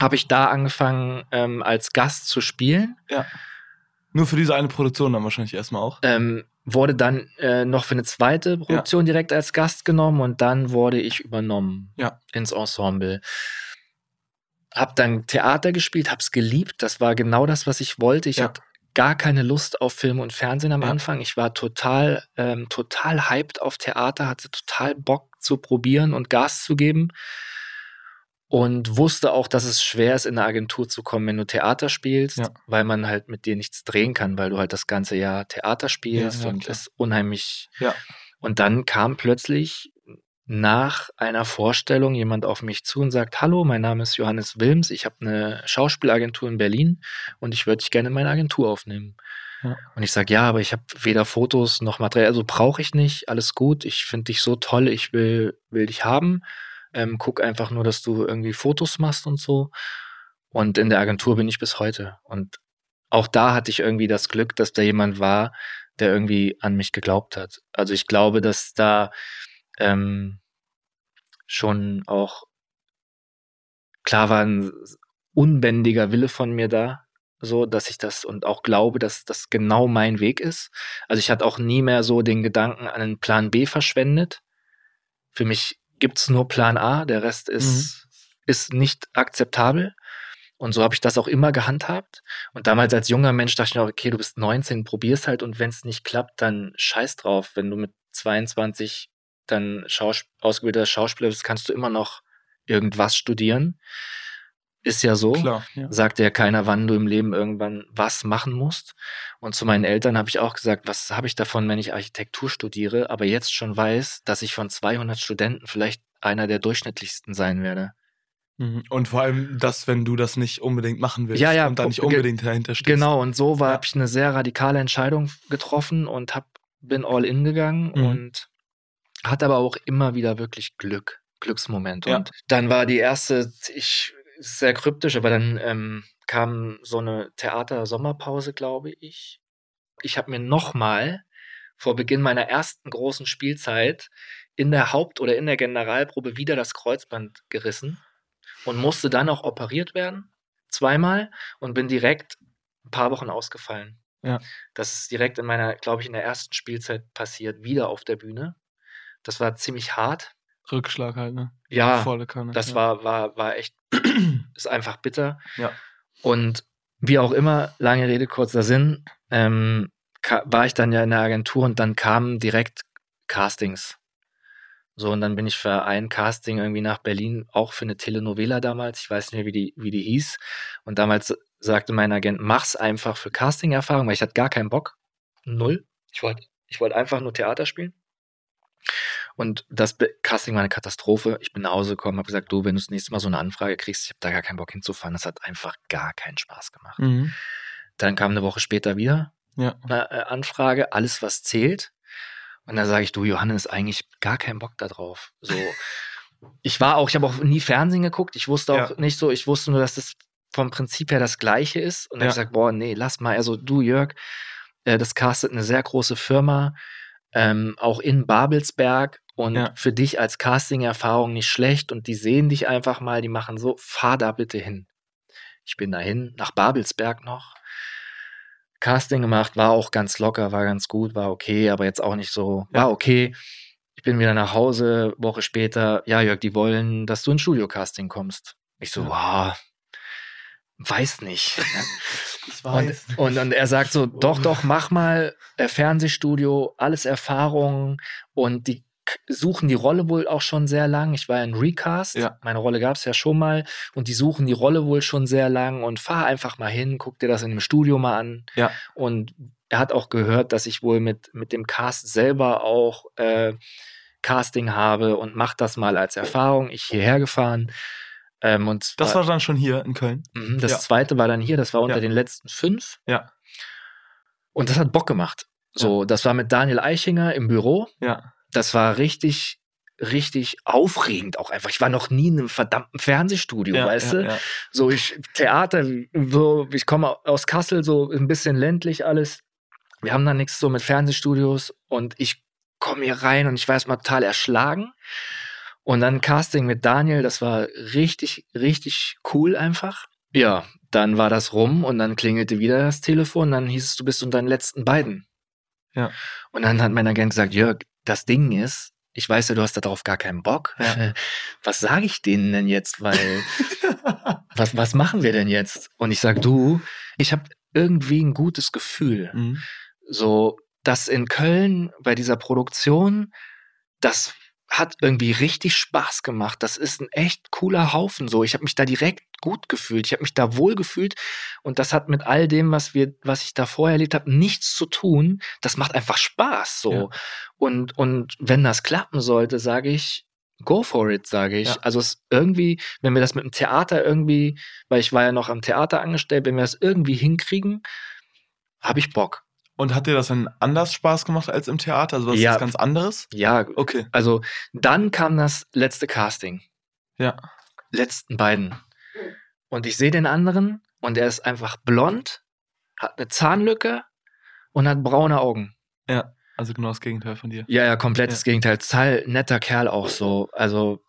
[SPEAKER 1] habe ich da angefangen, ähm, als Gast zu spielen.
[SPEAKER 2] Ja. Nur für diese eine Produktion dann wahrscheinlich erstmal auch.
[SPEAKER 1] Ähm, wurde dann äh, noch für eine zweite Produktion ja. direkt als Gast genommen und dann wurde ich übernommen
[SPEAKER 2] ja.
[SPEAKER 1] ins Ensemble. Hab dann Theater gespielt, hab's geliebt. Das war genau das, was ich wollte. Ich ja. hatte gar keine Lust auf Film und Fernsehen am ja. Anfang. Ich war total, ähm, total hyped auf Theater, hatte total Bock zu probieren und Gas zu geben. Und wusste auch, dass es schwer ist, in eine Agentur zu kommen, wenn du Theater spielst, ja. weil man halt mit dir nichts drehen kann, weil du halt das ganze Jahr Theater spielst ja, und es unheimlich.
[SPEAKER 2] Ja.
[SPEAKER 1] Und dann kam plötzlich nach einer Vorstellung jemand auf mich zu und sagt, hallo, mein Name ist Johannes Wilms, ich habe eine Schauspielagentur in Berlin und ich würde dich gerne in meine Agentur aufnehmen. Ja. Und ich sage, ja, aber ich habe weder Fotos noch Material, also brauche ich nicht, alles gut, ich finde dich so toll, ich will, will dich haben. Ähm, guck einfach nur, dass du irgendwie Fotos machst und so. Und in der Agentur bin ich bis heute. Und auch da hatte ich irgendwie das Glück, dass da jemand war, der irgendwie an mich geglaubt hat. Also ich glaube, dass da ähm, schon auch klar war ein unbändiger Wille von mir da, so dass ich das und auch glaube, dass das genau mein Weg ist. Also ich hatte auch nie mehr so den Gedanken an einen Plan B verschwendet. Für mich gibt's nur Plan A, der Rest ist, mhm. ist nicht akzeptabel. Und so habe ich das auch immer gehandhabt. Und damals als junger Mensch dachte ich mir, okay, du bist 19, probier's halt und wenn es nicht klappt, dann scheiß drauf. Wenn du mit 22 dann Schaus ausgebildeter Schauspieler bist, kannst du immer noch irgendwas studieren. Ist ja so.
[SPEAKER 2] Klar, ja.
[SPEAKER 1] Sagt ja keiner, wann du im Leben irgendwann was machen musst. Und zu meinen Eltern habe ich auch gesagt, was habe ich davon, wenn ich Architektur studiere, aber jetzt schon weiß, dass ich von 200 Studenten vielleicht einer der durchschnittlichsten sein werde.
[SPEAKER 2] Mhm. Und vor allem das, wenn du das nicht unbedingt machen willst
[SPEAKER 1] ja, ja,
[SPEAKER 2] und da nicht unbedingt dahinter stehst.
[SPEAKER 1] Genau, und so ja. habe ich eine sehr radikale Entscheidung getroffen und hab, bin all in gegangen mhm. und hat aber auch immer wieder wirklich Glück, Glücksmomente. Ja. Und dann war die erste, ich, sehr kryptisch, aber dann ähm, kam so eine Theater-Sommerpause, glaube ich. Ich habe mir nochmal vor Beginn meiner ersten großen Spielzeit in der Haupt- oder in der Generalprobe wieder das Kreuzband gerissen und musste dann auch operiert werden, zweimal, und bin direkt ein paar Wochen ausgefallen.
[SPEAKER 2] Ja.
[SPEAKER 1] Das ist direkt in meiner, glaube ich, in der ersten Spielzeit passiert, wieder auf der Bühne. Das war ziemlich hart.
[SPEAKER 2] Rückschlag halt, ne?
[SPEAKER 1] Ja, Volle Kanne, das ja. war, war, war echt, ist einfach bitter.
[SPEAKER 2] Ja.
[SPEAKER 1] Und wie auch immer, lange Rede, kurzer Sinn, ähm, war ich dann ja in der Agentur und dann kamen direkt Castings. So, und dann bin ich für ein Casting irgendwie nach Berlin, auch für eine Telenovela damals, ich weiß nicht mehr, wie die, wie die hieß. Und damals sagte mein Agent, mach's einfach für Casting-Erfahrung, weil ich hatte gar keinen Bock. Null. Ich wollte ich wollte einfach nur Theater spielen. Und das Casting war eine Katastrophe. Ich bin nach Hause gekommen, habe gesagt, du, wenn du das nächste Mal so eine Anfrage kriegst, ich habe da gar keinen Bock hinzufahren. Das hat einfach gar keinen Spaß gemacht.
[SPEAKER 2] Mhm.
[SPEAKER 1] Dann kam eine Woche später wieder
[SPEAKER 2] ja.
[SPEAKER 1] eine äh, Anfrage, alles was zählt. Und dann sage ich, du, Johannes, eigentlich gar keinen Bock da drauf. So, ich war auch, ich habe auch nie Fernsehen geguckt. Ich wusste auch ja. nicht so, ich wusste nur, dass das vom Prinzip her das Gleiche ist. Und dann ja. habe ich gesagt, boah, nee, lass mal. Also du, Jörg, äh, das castet eine sehr große Firma, ähm, auch in Babelsberg und ja. für dich als Casting-Erfahrung nicht schlecht und die sehen dich einfach mal, die machen so, fahr da bitte hin. Ich bin dahin, nach Babelsberg noch. Casting gemacht, war auch ganz locker, war ganz gut, war okay, aber jetzt auch nicht so, ja. war okay. Ich bin wieder nach Hause, Woche später, ja, Jörg, die wollen, dass du ins Studio-Casting kommst. Ich so, ja. wow, weiß nicht.
[SPEAKER 2] Ich weiß.
[SPEAKER 1] Und, und, und, er sagt so, doch, doch, mach mal äh, Fernsehstudio, alles Erfahrung und die suchen die Rolle wohl auch schon sehr lang. Ich war ja in Recast.
[SPEAKER 2] Ja.
[SPEAKER 1] Meine Rolle gab es ja schon mal. Und die suchen die Rolle wohl schon sehr lang. Und fahr einfach mal hin, guck dir das in dem Studio mal an.
[SPEAKER 2] Ja.
[SPEAKER 1] Und er hat auch gehört, dass ich wohl mit, mit dem Cast selber auch äh, Casting habe und macht das mal als Erfahrung. Ich hierher gefahren. Ähm, und
[SPEAKER 2] Das war dann schon hier in Köln.
[SPEAKER 1] Mhm, Das
[SPEAKER 2] Ja.
[SPEAKER 1] zweite war dann hier, das war unter
[SPEAKER 2] Ja.
[SPEAKER 1] den letzten fünf.
[SPEAKER 2] Ja.
[SPEAKER 1] Und das hat Bock gemacht. So, das war mit Daniel Eichinger im Büro.
[SPEAKER 2] Ja.
[SPEAKER 1] Das war richtig, richtig aufregend auch einfach. Ich war noch nie in einem verdammten Fernsehstudio,
[SPEAKER 2] ja,
[SPEAKER 1] weißt
[SPEAKER 2] ja,
[SPEAKER 1] du?
[SPEAKER 2] Ja.
[SPEAKER 1] So, ich, Theater, so, ich komme aus Kassel, so ein bisschen ländlich alles. Wir haben da nichts so mit Fernsehstudios und ich komme hier rein und ich war erstmal total erschlagen. Und dann Casting mit Daniel, das war richtig, richtig cool einfach. Ja, dann war das rum und dann klingelte wieder das Telefon, dann hieß es, du bist unter den letzten beiden.
[SPEAKER 2] Ja.
[SPEAKER 1] Und dann hat mein Agent gesagt, Jörg, das Ding ist, ich weiß ja, du hast darauf gar keinen Bock.
[SPEAKER 2] Ja.
[SPEAKER 1] Was sage ich denen denn jetzt? Weil was, was machen wir denn jetzt? Und ich sag, du, ich habe irgendwie ein gutes Gefühl.
[SPEAKER 2] Mhm.
[SPEAKER 1] So, das in Köln bei dieser Produktion, das hat irgendwie richtig Spaß gemacht. Das ist ein echt cooler Haufen. So, ich habe mich da direkt gut gefühlt. Ich habe mich da wohl gefühlt und das hat mit all dem, was wir, was ich da vorher erlebt habe, nichts zu tun. Das macht einfach Spaß. So
[SPEAKER 2] Ja.
[SPEAKER 1] und und wenn das klappen sollte, sage ich, go for it, sage ich.
[SPEAKER 2] Ja.
[SPEAKER 1] Also es irgendwie, wenn wir das mit dem Theater irgendwie, weil ich war ja noch am Theater angestellt, wenn wir das irgendwie hinkriegen, habe ich Bock.
[SPEAKER 2] Und hat dir das dann anders Spaß gemacht als im Theater? Also was
[SPEAKER 1] Ja.
[SPEAKER 2] ist ganz anderes?
[SPEAKER 1] Ja,
[SPEAKER 2] Okay.
[SPEAKER 1] also dann kam das letzte Casting.
[SPEAKER 2] Ja.
[SPEAKER 1] Letzten beiden. Und ich sehe den anderen und er ist einfach blond, hat eine Zahnlücke und hat braune Augen.
[SPEAKER 2] Ja. Also genau das Gegenteil von dir.
[SPEAKER 1] Ja, ja, komplettes Gegenteil. Total netter Kerl auch so. Also,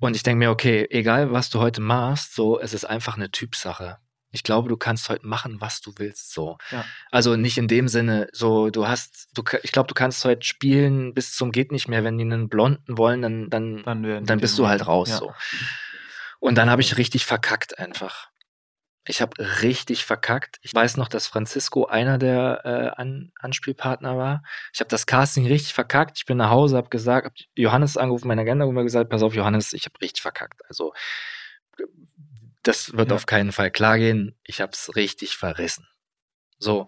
[SPEAKER 1] und ich denke mir, okay, egal was du heute machst, so, es ist einfach eine Typsache. Ich glaube, du kannst heute machen, was du willst, so.
[SPEAKER 2] Ja.
[SPEAKER 1] Also nicht in dem Sinne, so, du hast, du, ich glaube, du kannst heute spielen bis zum geht nicht mehr. Wenn die einen Blonden wollen, dann, dann,
[SPEAKER 2] Dann,
[SPEAKER 1] dann bist du halt raus,
[SPEAKER 2] Ja.
[SPEAKER 1] so. Und dann habe ich richtig verkackt einfach. Ich habe richtig verkackt. Ich weiß noch, dass Francisco einer der äh, An Anspielpartner war. Ich habe das Casting richtig verkackt. Ich bin nach Hause, habe gesagt, hab Johannes angerufen, meine Agenda, und mir gesagt, pass auf, Johannes, ich habe richtig verkackt. Also das wird
[SPEAKER 2] Ja.
[SPEAKER 1] auf keinen Fall klar gehen. Ich habe es richtig verrissen. So.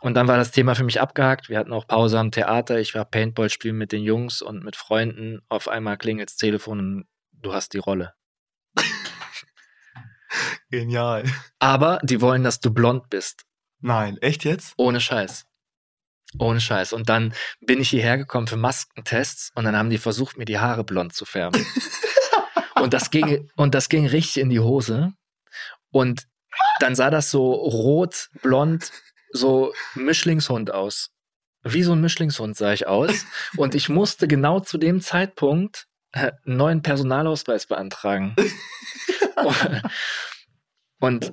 [SPEAKER 1] Und dann war das Thema für mich abgehakt. Wir hatten auch Pause am Theater. Ich war Paintball spielen mit den Jungs und mit Freunden. Auf einmal klingelt das Telefon und du hast die Rolle.
[SPEAKER 2] Genial.
[SPEAKER 1] Aber die wollen, dass du blond bist.
[SPEAKER 2] Nein, echt jetzt?
[SPEAKER 1] Ohne Scheiß. Ohne Scheiß. Und dann bin ich hierher gekommen für Maskentests und dann haben die versucht, mir die Haare blond zu färben. und, das ging, und das ging richtig in die Hose. Und dann sah das so rot, blond, so Mischlingshund aus. Wie so ein Mischlingshund sah ich aus. Und ich musste genau zu dem Zeitpunkt äh, einen neuen Personalausweis beantragen. Und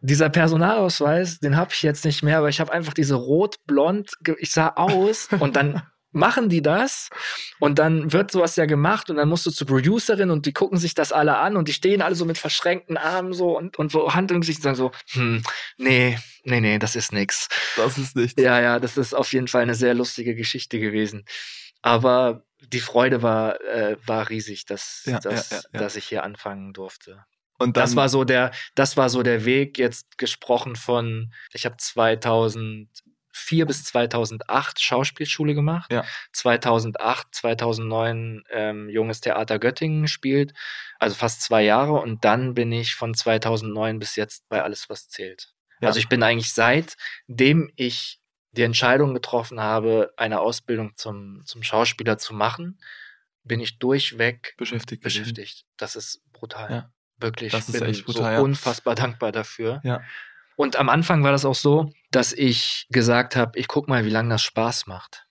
[SPEAKER 1] dieser Personalausweis, den habe ich jetzt nicht mehr, aber ich habe einfach diese rot-blond, ich sah aus und dann machen die das und dann wird sowas ja gemacht und dann musst du zur Producerin und die gucken sich das alle an und die stehen alle so mit verschränkten Armen so und, und so Hand im Gesicht und sagen so, hm, nee, nee, nee, das ist nix.
[SPEAKER 2] Das ist nicht.
[SPEAKER 1] Ja, ja, das ist auf jeden Fall eine sehr lustige Geschichte gewesen. Aber die Freude war, äh, war riesig, dass,
[SPEAKER 2] Ja,
[SPEAKER 1] dass,
[SPEAKER 2] ja, ja,
[SPEAKER 1] dass ich hier anfangen durfte.
[SPEAKER 2] Und dann,
[SPEAKER 1] Das war so der, das war so der Weg jetzt gesprochen von, ich habe 2004 bis 2008 Schauspielschule gemacht.
[SPEAKER 2] Ja.
[SPEAKER 1] 2008, 2009 ähm, Junges Theater Göttingen gespielt. Also fast zwei Jahre. Und dann bin ich von 2009 bis jetzt bei Alles, was zählt.
[SPEAKER 2] Ja.
[SPEAKER 1] Also ich bin eigentlich seitdem ich die Entscheidung getroffen habe, eine Ausbildung zum, zum Schauspieler zu machen, bin ich durchweg
[SPEAKER 2] beschäftigt.
[SPEAKER 1] beschäftigt. Das ist brutal.
[SPEAKER 2] Ja.
[SPEAKER 1] Wirklich.
[SPEAKER 2] Das ist
[SPEAKER 1] bin
[SPEAKER 2] echt brutal,
[SPEAKER 1] so
[SPEAKER 2] ja.
[SPEAKER 1] unfassbar dankbar dafür.
[SPEAKER 2] Ja.
[SPEAKER 1] Und am Anfang war das auch so, dass ich gesagt habe, ich guck mal, wie lange das Spaß macht.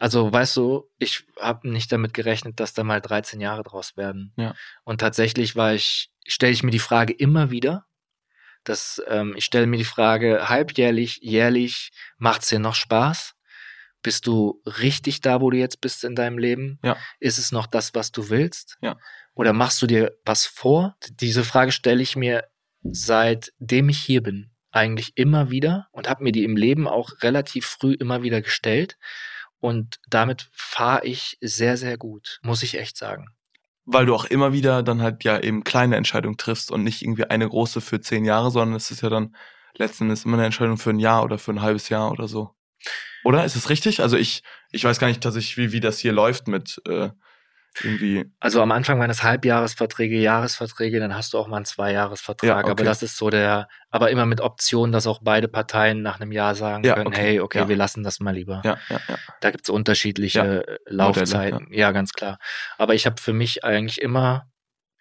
[SPEAKER 1] Also, weißt du, ich habe nicht damit gerechnet, dass da mal 13 Jahre draus werden.
[SPEAKER 2] Ja.
[SPEAKER 1] Und tatsächlich war ich, stelle ich mir die Frage immer wieder, dass ähm, ich stelle mir die Frage halbjährlich, jährlich, macht's dir noch Spaß? Bist du richtig da, wo du jetzt bist in deinem Leben?
[SPEAKER 2] Ja.
[SPEAKER 1] Ist es noch das, was du willst?
[SPEAKER 2] Ja.
[SPEAKER 1] Oder machst du dir was vor? Diese Frage stelle ich mir seitdem ich hier bin eigentlich immer wieder und habe mir die im Leben auch relativ früh immer wieder gestellt. Und damit fahre ich sehr, sehr gut, muss ich echt sagen.
[SPEAKER 2] Weil du auch immer wieder dann halt ja eben kleine Entscheidungen triffst und nicht irgendwie eine große für zehn Jahre, sondern es ist ja dann letzten Endes immer eine Entscheidung für ein Jahr oder für ein halbes Jahr oder so. Oder ist es richtig? Also ich, ich weiß gar nicht, dass ich, wie, wie das hier läuft mit äh, irgendwie.
[SPEAKER 1] Also am Anfang waren es Halbjahresverträge, Jahresverträge, dann hast du auch mal einen Zweijahresvertrag.
[SPEAKER 2] Ja, okay.
[SPEAKER 1] Aber das ist so der, aber immer mit Option, dass auch beide Parteien nach einem Jahr sagen
[SPEAKER 2] Ja,
[SPEAKER 1] können,
[SPEAKER 2] okay.
[SPEAKER 1] hey, okay,
[SPEAKER 2] Ja.
[SPEAKER 1] wir lassen das mal lieber.
[SPEAKER 2] Ja, ja, ja.
[SPEAKER 1] Da gibt es unterschiedliche Laufzeiten. ja. ganz klar. Aber ich habe für mich eigentlich immer,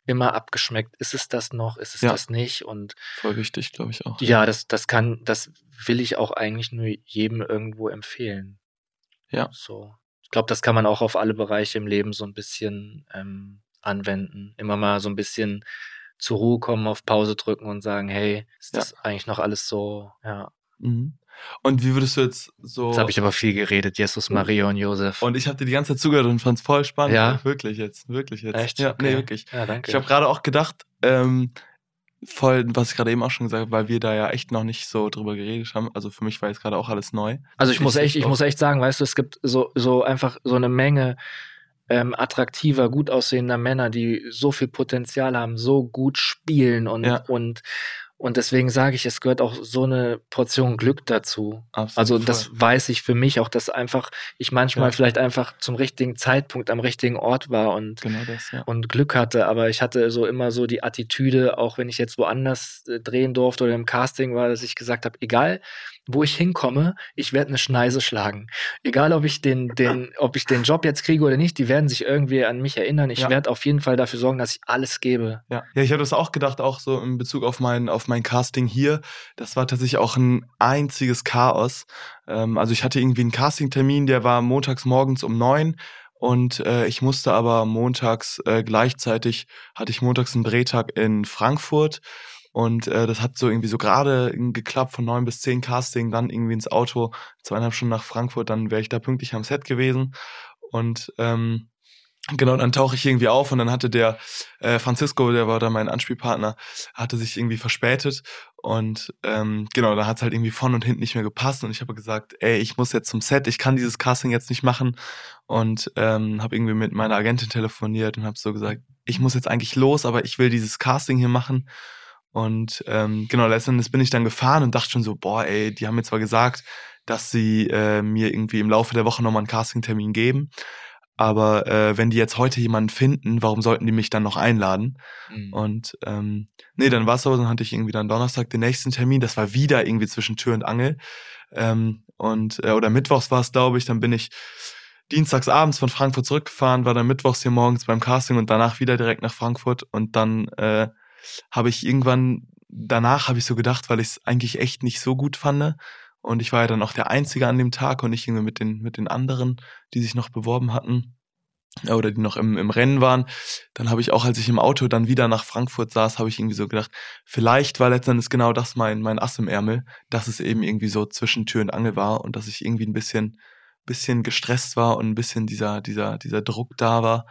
[SPEAKER 1] immer abgeschmeckt, ist es das noch, ist es das nicht? Und
[SPEAKER 2] Voll wichtig, glaube ich auch.
[SPEAKER 1] ja, das, das kann, das will ich auch eigentlich nur jedem irgendwo empfehlen.
[SPEAKER 2] Ja.
[SPEAKER 1] So. Ich glaube, das kann man auch auf alle Bereiche im Leben so ein bisschen ähm, anwenden. Immer mal so ein bisschen zur Ruhe kommen, auf Pause drücken und sagen, hey, ist
[SPEAKER 2] Ja.
[SPEAKER 1] das eigentlich noch alles so? Ja.
[SPEAKER 2] Mhm. Und wie würdest du jetzt so.
[SPEAKER 1] Jetzt habe ich aber viel geredet, Jesus, Maria und Josef.
[SPEAKER 2] und ich habe dir die ganze Zeit zugehört und fand's voll spannend.
[SPEAKER 1] Ja?
[SPEAKER 2] Wirklich jetzt, wirklich jetzt.
[SPEAKER 1] Echt?
[SPEAKER 2] Ja,
[SPEAKER 1] Okay.
[SPEAKER 2] nee, wirklich.
[SPEAKER 1] ja, danke.
[SPEAKER 2] Ich habe gerade auch gedacht, ähm, voll, was ich gerade eben auch schon gesagt habe, weil wir da ja echt noch nicht so drüber geredet haben. Also für mich war jetzt gerade auch alles neu.
[SPEAKER 1] Also ich muss echt, ich muss echt sagen, weißt du, es gibt so, so einfach so eine Menge ähm, attraktiver, gut aussehender Männer, die so viel Potenzial haben, so gut spielen und,
[SPEAKER 2] Ja.
[SPEAKER 1] und, und deswegen sage ich, es gehört auch so eine Portion Glück dazu.
[SPEAKER 2] Absolut
[SPEAKER 1] Also
[SPEAKER 2] voll.
[SPEAKER 1] das weiß ich für mich auch, dass einfach ich manchmal
[SPEAKER 2] Ja.
[SPEAKER 1] vielleicht einfach zum richtigen Zeitpunkt am richtigen Ort war und
[SPEAKER 2] Genau das, ja.
[SPEAKER 1] und Glück hatte, aber ich hatte so immer so die Attitüde, auch wenn ich jetzt woanders äh, drehen durfte oder im Casting war, dass ich gesagt habe, egal wo ich hinkomme, ich werde eine Schneise schlagen. Egal ob ich den, den, ob ich den Job jetzt kriege oder nicht, die werden sich irgendwie an mich erinnern. Ich
[SPEAKER 2] Ja.
[SPEAKER 1] werde auf jeden Fall dafür sorgen, dass ich alles gebe.
[SPEAKER 2] Ja, ja ich habe das auch gedacht, auch so in Bezug auf mein, auf mein Casting hier. Das war tatsächlich auch ein einziges Chaos. Ähm, also ich hatte irgendwie einen Castingtermin, der war montags morgens um neun und äh, ich musste aber montags äh, gleichzeitig, hatte ich montags einen Drehtag in Frankfurt und äh, das hat so irgendwie so gerade geklappt von neun bis zehn Casting, dann irgendwie ins Auto, zweieinhalb Stunden nach Frankfurt, dann wäre ich da pünktlich am Set gewesen. Und ähm, Genau, dann tauche ich irgendwie auf und dann hatte der äh, Francisco, der war da mein Anspielpartner, hatte sich irgendwie verspätet. Und ähm, genau, da hat es halt irgendwie vorne und hinten nicht mehr gepasst. Und ich habe gesagt, ey, ich muss jetzt zum Set, ich kann dieses Casting jetzt nicht machen. Und ähm, habe irgendwie mit meiner Agentin telefoniert und habe so gesagt, ich muss jetzt eigentlich los, aber ich will dieses Casting hier machen und ähm, genau, letztendlich bin ich dann gefahren und dachte schon so, boah, ey, die haben mir zwar gesagt, dass sie äh, mir irgendwie im Laufe der Woche nochmal einen Castingtermin geben, aber äh, wenn die jetzt heute jemanden finden, warum sollten die mich dann noch einladen?
[SPEAKER 1] Mhm.
[SPEAKER 2] Und ähm, nee, dann war es so, dann hatte ich irgendwie dann Donnerstag den nächsten Termin, das war wieder irgendwie zwischen Tür und Angel. Ähm, und äh, oder mittwochs war es, glaube ich, dann bin ich dienstags abends von Frankfurt zurückgefahren, war dann mittwochs hier morgens beim Casting und danach wieder direkt nach Frankfurt und dann äh, habe ich irgendwann danach habe ich so gedacht, weil ich es eigentlich echt nicht so gut fand und ich war ja dann auch der Einzige an dem Tag und nicht irgendwie mit den mit den anderen, die sich noch beworben hatten äh, oder die noch im, im Rennen waren. Dann habe ich auch, als ich im Auto dann wieder nach Frankfurt saß, habe ich irgendwie so gedacht, vielleicht war letztendlich genau das mein, mein Ass im Ärmel, dass es eben irgendwie so zwischen Tür und Angel war und dass ich irgendwie ein bisschen, bisschen gestresst war und ein bisschen dieser, dieser, dieser Druck da war.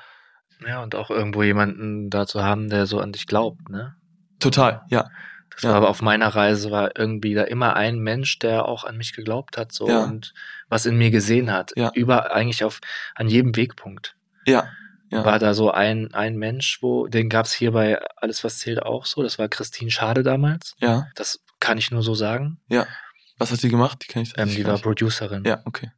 [SPEAKER 1] Ja, und auch irgendwo jemanden da zu haben, der so an dich glaubt, ne?
[SPEAKER 2] Total, ja.
[SPEAKER 1] Das
[SPEAKER 2] Ja.
[SPEAKER 1] war aber auf meiner Reise war irgendwie da immer ein Mensch, der auch an mich geglaubt hat, so
[SPEAKER 2] Ja.
[SPEAKER 1] und was in mir gesehen hat.
[SPEAKER 2] Ja.
[SPEAKER 1] Über eigentlich auf an jedem Wegpunkt.
[SPEAKER 2] Ja. Ja.
[SPEAKER 1] War da so ein, ein Mensch, wo, den gab's hier bei Alles, was zählt auch so. Das war Christine Schade damals.
[SPEAKER 2] Ja.
[SPEAKER 1] Das kann ich nur so sagen.
[SPEAKER 2] Was hat die gemacht? Die kenne ich
[SPEAKER 1] Ähm, die war. Producerin.
[SPEAKER 2] Ja, okay.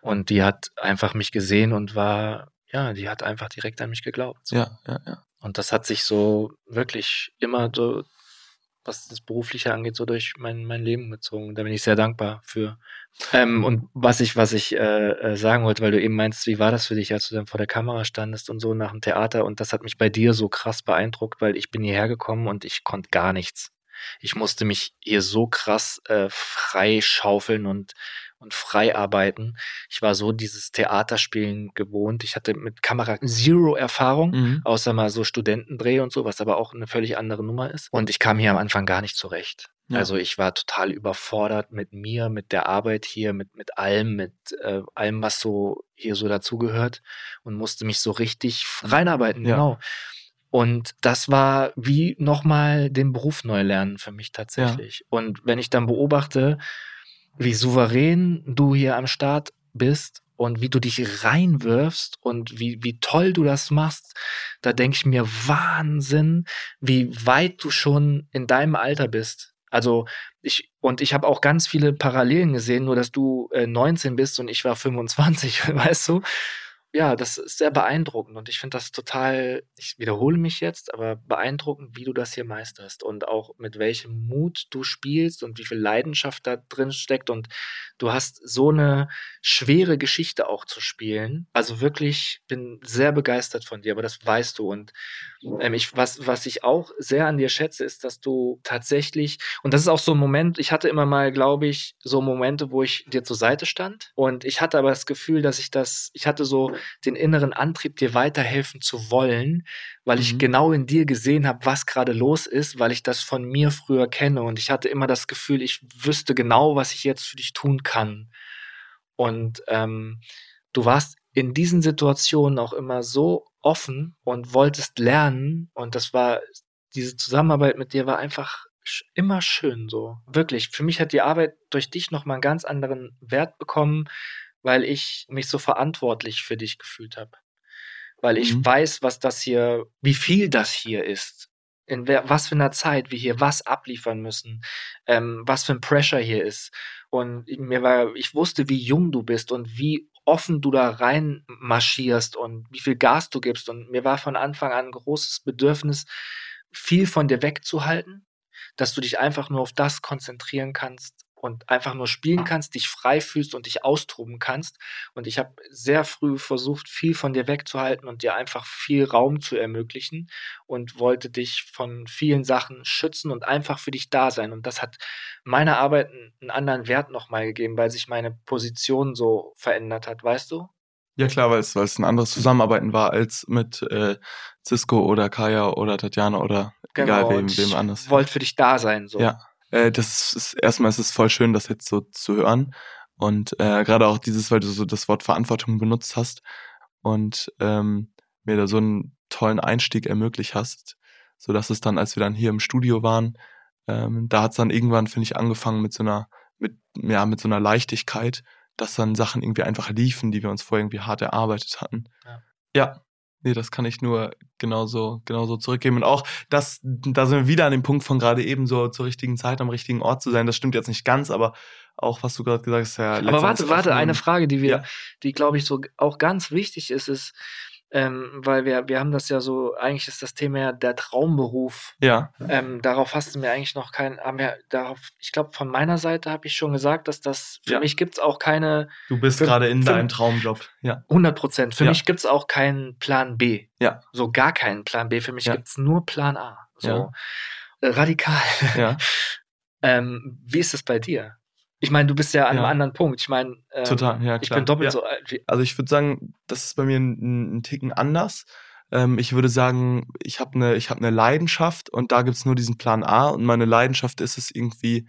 [SPEAKER 1] Und die hat einfach mich gesehen und war, ja, die hat einfach direkt an mich geglaubt. So.
[SPEAKER 2] Ja, ja, ja.
[SPEAKER 1] Und das hat sich so wirklich immer so, was das Berufliche angeht, so durch mein, mein Leben gezogen. Da bin ich sehr dankbar für. Ähm, und was ich, was ich äh, äh, sagen wollte, weil du eben meinst, wie war das für dich, als du dann vor der Kamera standest und so nach dem Theater? Und das hat mich bei dir so krass beeindruckt, weil ich bin hierher gekommen und ich konnte gar nichts. Ich musste mich hier so krass äh, frei schaufeln und, und frei arbeiten. Ich war so dieses Theaterspielen gewohnt. Ich hatte mit Kamera zero Erfahrung
[SPEAKER 2] Mhm.
[SPEAKER 1] außer mal so Studentendreh und so, was aber auch eine völlig andere Nummer ist. Und ich kam hier am Anfang gar nicht zurecht.
[SPEAKER 2] Ja.
[SPEAKER 1] Also ich war total überfordert mit mir, mit der Arbeit hier, mit, mit allem, mit äh, allem, was so hier so dazugehört und musste mich so richtig reinarbeiten,
[SPEAKER 2] Ja.
[SPEAKER 1] genau. Und das war wie nochmal den Beruf neu lernen für mich tatsächlich. Und wenn ich dann beobachte, wie souverän du hier am Start bist und wie du dich reinwirfst und wie, wie toll du das machst, da denke ich mir Wahnsinn, wie weit du schon in deinem Alter bist. Also ich, und ich habe auch ganz viele Parallelen gesehen, nur dass du äh, 19 bist und ich war 25, weißt du? Ja, das ist sehr beeindruckend und ich finde das total, ich wiederhole mich jetzt, aber beeindruckend, wie du das hier meisterst und auch mit welchem Mut du spielst und wie viel Leidenschaft da drin steckt und du hast so eine schwere Geschichte auch zu spielen. Also wirklich bin sehr begeistert von dir, aber das weißt du und ähm, ich, was, was ich auch sehr an dir schätze, ist, dass du tatsächlich, und das ist auch so ein Moment, ich hatte immer mal, glaube ich, so Momente, wo ich dir zur Seite stand und ich hatte aber das Gefühl, dass ich das, ich hatte so den inneren Antrieb, dir weiterhelfen zu wollen, weil mhm. ich genau in dir gesehen habe, was gerade los ist, weil ich das von mir früher kenne und ich hatte immer das Gefühl, ich wüsste genau, was ich jetzt für dich tun kann. Und ähm, du warst in diesen Situationen auch immer so offen und wolltest lernen und das war diese Zusammenarbeit mit dir war einfach immer schön so. Wirklich, für mich hat die Arbeit durch dich noch mal einen ganz anderen Wert bekommen, weil ich mich so verantwortlich für dich gefühlt habe. Weil ich mhm. weiß, was das hier, wie viel das hier ist. In was für einer Zeit wir hier was abliefern müssen, ähm, was für ein Pressure hier ist. Und mir war, ich wusste, wie jung du bist und wie offen du da rein marschierst und wie viel Gas du gibst. Und mir war von Anfang an ein großes Bedürfnis, viel von dir wegzuhalten, dass du dich einfach nur auf das konzentrieren kannst, und einfach nur spielen kannst, dich frei fühlst und dich austoben kannst. Und ich habe sehr früh versucht, viel von dir wegzuhalten und dir einfach viel Raum zu ermöglichen und wollte dich von vielen Sachen schützen und einfach für dich da sein. Und das hat meiner Arbeit einen anderen Wert nochmal gegeben, weil sich meine Position so verändert hat, weißt du?
[SPEAKER 2] Ja klar, weil es, weil es ein anderes Zusammenarbeiten war als mit äh, Cisco oder Kaya oder Tatjana oder genau, egal wem, wem anders.
[SPEAKER 1] Ich wollte für dich da sein. So.
[SPEAKER 2] Ja. Äh, das ist erstmal ist es voll schön, das jetzt so zu hören. Und äh, gerade auch dieses, weil du so das Wort Verantwortung benutzt hast und ähm, mir da so einen tollen Einstieg ermöglicht hast, so dass es dann, als wir dann hier im Studio waren, ähm, da hat es dann irgendwann, finde ich, angefangen mit so einer, mit, ja, mit so einer Leichtigkeit, dass dann Sachen irgendwie einfach liefen, die wir uns vorher irgendwie hart erarbeitet hatten. Ja. ja. Nee, das kann ich nur genauso, genauso zurückgeben. Und auch, das, da sind wir wieder an dem Punkt von gerade eben so zur richtigen Zeit am richtigen Ort zu sein. Das stimmt jetzt nicht ganz, aber auch, was du gerade gesagt hast, ja.
[SPEAKER 1] Aber warte, warte, eine Frage, die wir, ja. die glaube ich so auch ganz wichtig ist, ist, ähm, weil wir, wir haben das ja so, eigentlich ist das Thema ja der Traumberuf.
[SPEAKER 2] Ja.
[SPEAKER 1] Ähm, darauf hast du mir eigentlich noch kein, haben wir darauf, ich glaube, von meiner Seite habe ich schon gesagt, dass das, für ja. mich gibt es auch keine.
[SPEAKER 2] Du bist gerade in deinem Traumjob, ja.
[SPEAKER 1] 100 Prozent. Für ja. mich gibt es auch keinen Plan B.
[SPEAKER 2] Ja.
[SPEAKER 1] So gar keinen Plan B. Für mich ja. gibt es nur Plan A. So. Äh, radikal.
[SPEAKER 2] Ja.
[SPEAKER 1] ähm, wie ist es bei dir? Ich meine, du bist ja an ja. einem anderen Punkt. Ich meine, ähm,
[SPEAKER 2] total, ja, klar.
[SPEAKER 1] ich bin doppelt ja. so alt. Wie
[SPEAKER 2] also ich würde sagen, das ist bei mir ein, ein Ticken anders. Ähm, ich würde sagen, ich habe eine, habe eine Leidenschaft und da gibt's nur diesen Plan A und meine Leidenschaft ist es irgendwie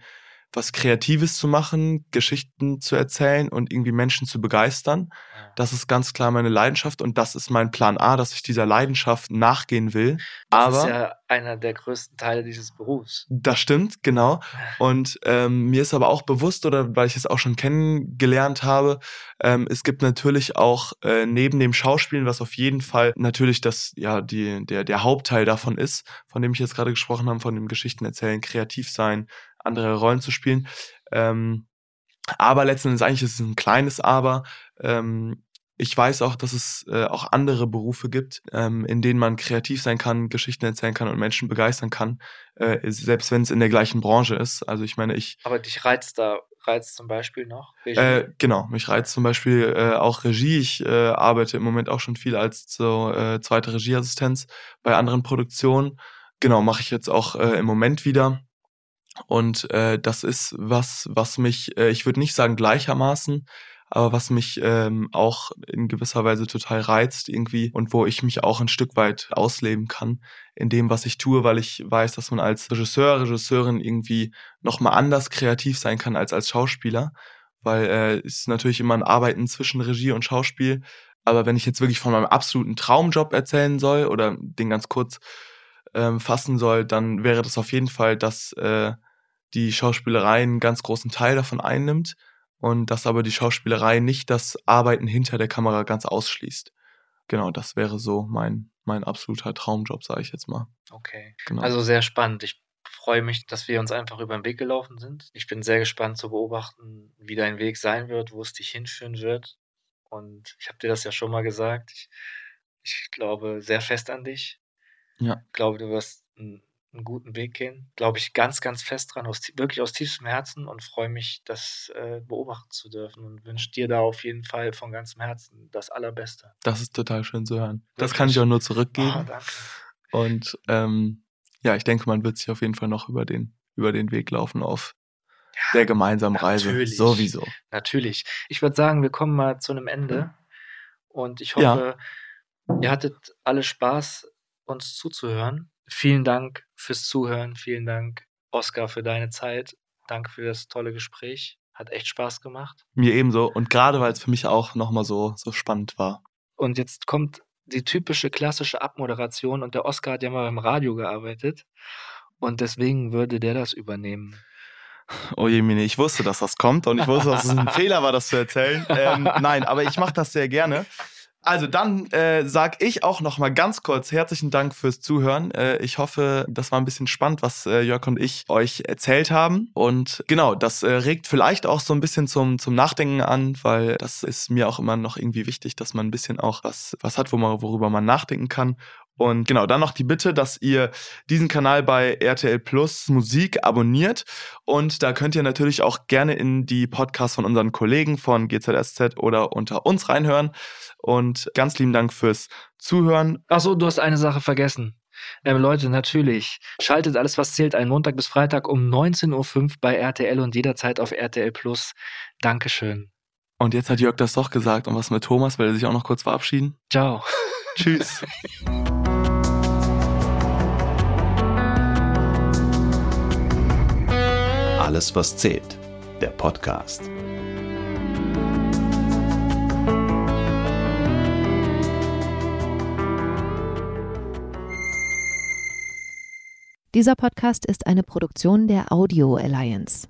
[SPEAKER 2] was Kreatives zu machen, Geschichten zu erzählen und irgendwie Menschen zu begeistern. Das ist ganz klar meine Leidenschaft und das ist mein Plan A, dass ich dieser Leidenschaft nachgehen will. Das Aber, ist
[SPEAKER 1] ja einer der größten Teile dieses Berufs.
[SPEAKER 2] Das stimmt, genau. Und ähm, mir ist aber auch bewusst, oder weil ich es auch schon kennengelernt habe, ähm, es gibt natürlich auch äh, neben dem Schauspielen, was auf jeden Fall natürlich das, ja, die, der, der Hauptteil davon ist, von dem ich jetzt gerade gesprochen habe, von dem Geschichten erzählen, kreativ sein, andere Rollen zu spielen. Ähm, aber letzten Endes eigentlich ist es ein kleines Aber. Ähm, ich weiß auch, dass es äh, auch andere Berufe gibt, ähm, in denen man kreativ sein kann, Geschichten erzählen kann und Menschen begeistern kann, äh, selbst wenn es in der gleichen Branche ist. Also ich meine, ich.
[SPEAKER 1] Aber dich reizt da reizt zum Beispiel noch?
[SPEAKER 2] Äh, genau, mich reizt zum Beispiel äh, auch Regie. Ich äh, arbeite im Moment auch schon viel als so äh, zweite Regieassistenz bei anderen Produktionen. Genau, mache ich jetzt auch äh, im Moment wieder. Und äh, das ist was, was mich, äh, ich würde nicht sagen gleichermaßen, aber was mich ähm, auch in gewisser Weise total reizt irgendwie und wo ich mich auch ein Stück weit ausleben kann in dem, was ich tue, weil ich weiß, dass man als Regisseur, Regisseurin irgendwie nochmal anders kreativ sein kann als als Schauspieler, weil äh, es ist natürlich immer ein Arbeiten zwischen Regie und Schauspiel. Aber wenn ich jetzt wirklich von meinem absoluten Traumjob erzählen soll oder den ganz kurz ähm, fassen soll, dann wäre das auf jeden Fall, dass äh, die Schauspielerei einen ganz großen Teil davon einnimmt und dass aber die Schauspielerei nicht das Arbeiten hinter der Kamera ganz ausschließt. Genau, das wäre so mein, mein absoluter Traumjob, sage ich jetzt mal.
[SPEAKER 1] Okay. Genau. Also sehr spannend. Ich freue mich, dass wir uns einfach über den Weg gelaufen sind. Ich bin sehr gespannt zu beobachten, wie dein Weg sein wird, wo es dich hinführen wird. Und ich habe dir das ja schon mal gesagt. Ich, ich glaube sehr fest an dich. Ja. Ich glaube, du wirst einen, einen guten Weg gehen. Glaube ich ganz, ganz fest dran, aus, wirklich aus tiefstem Herzen und freue mich, das äh, beobachten zu dürfen und wünsche dir da auf jeden Fall von ganzem Herzen das Allerbeste.
[SPEAKER 2] Das ist total schön zu hören. Wirklich? Das kann ich auch nur zurückgeben. Oh, danke. Und ähm, ja, ich denke, man wird sich auf jeden Fall noch über den, über den Weg laufen auf ja, der gemeinsamen Reise. Sowieso.
[SPEAKER 1] Natürlich. Ich würde sagen, wir kommen mal zu einem Ende. Und ich hoffe, ja. ihr hattet alle Spaß, uns zuzuhören. Vielen Dank fürs Zuhören. Vielen Dank, Oskar, für deine Zeit. Danke für das tolle Gespräch. Hat echt Spaß gemacht.
[SPEAKER 2] Mir ebenso. Und gerade weil es für mich auch nochmal so, so spannend war.
[SPEAKER 1] Und jetzt kommt die typische klassische Abmoderation und der Oskar hat ja mal beim Radio gearbeitet. Und deswegen würde der das übernehmen.
[SPEAKER 2] Oh je, Mini, ich wusste, dass das kommt und ich wusste, dass es ein Fehler war, das zu erzählen. Ähm, nein, aber ich mache das sehr gerne. Also dann äh, sage ich auch noch mal ganz kurz herzlichen Dank fürs Zuhören. Äh, ich hoffe, das war ein bisschen spannend, was äh, Jörg und ich euch erzählt haben. Und genau, das äh, regt vielleicht auch so ein bisschen zum, zum Nachdenken an, weil das ist mir auch immer noch irgendwie wichtig, dass man ein bisschen auch was, was hat, wo man, worüber man nachdenken kann. Und genau, dann noch die Bitte, dass ihr diesen Kanal bei RTL Plus Musik abonniert. Und da könnt ihr natürlich auch gerne in die Podcasts von unseren Kollegen von GZSZ oder unter uns reinhören. Und ganz lieben Dank fürs Zuhören.
[SPEAKER 1] Achso, du hast eine Sache vergessen. Ähm, Leute, natürlich. Schaltet alles, was zählt, einen Montag bis Freitag um 19.05 Uhr bei RTL und jederzeit auf RTL Plus. Dankeschön.
[SPEAKER 2] Und jetzt hat Jörg das doch gesagt. Und was mit Thomas? Will er sich auch noch kurz verabschieden?
[SPEAKER 1] Ciao.
[SPEAKER 2] Tschüss.
[SPEAKER 3] Alles, was zählt. Der Podcast.
[SPEAKER 4] Dieser Podcast ist eine Produktion der Audio Alliance.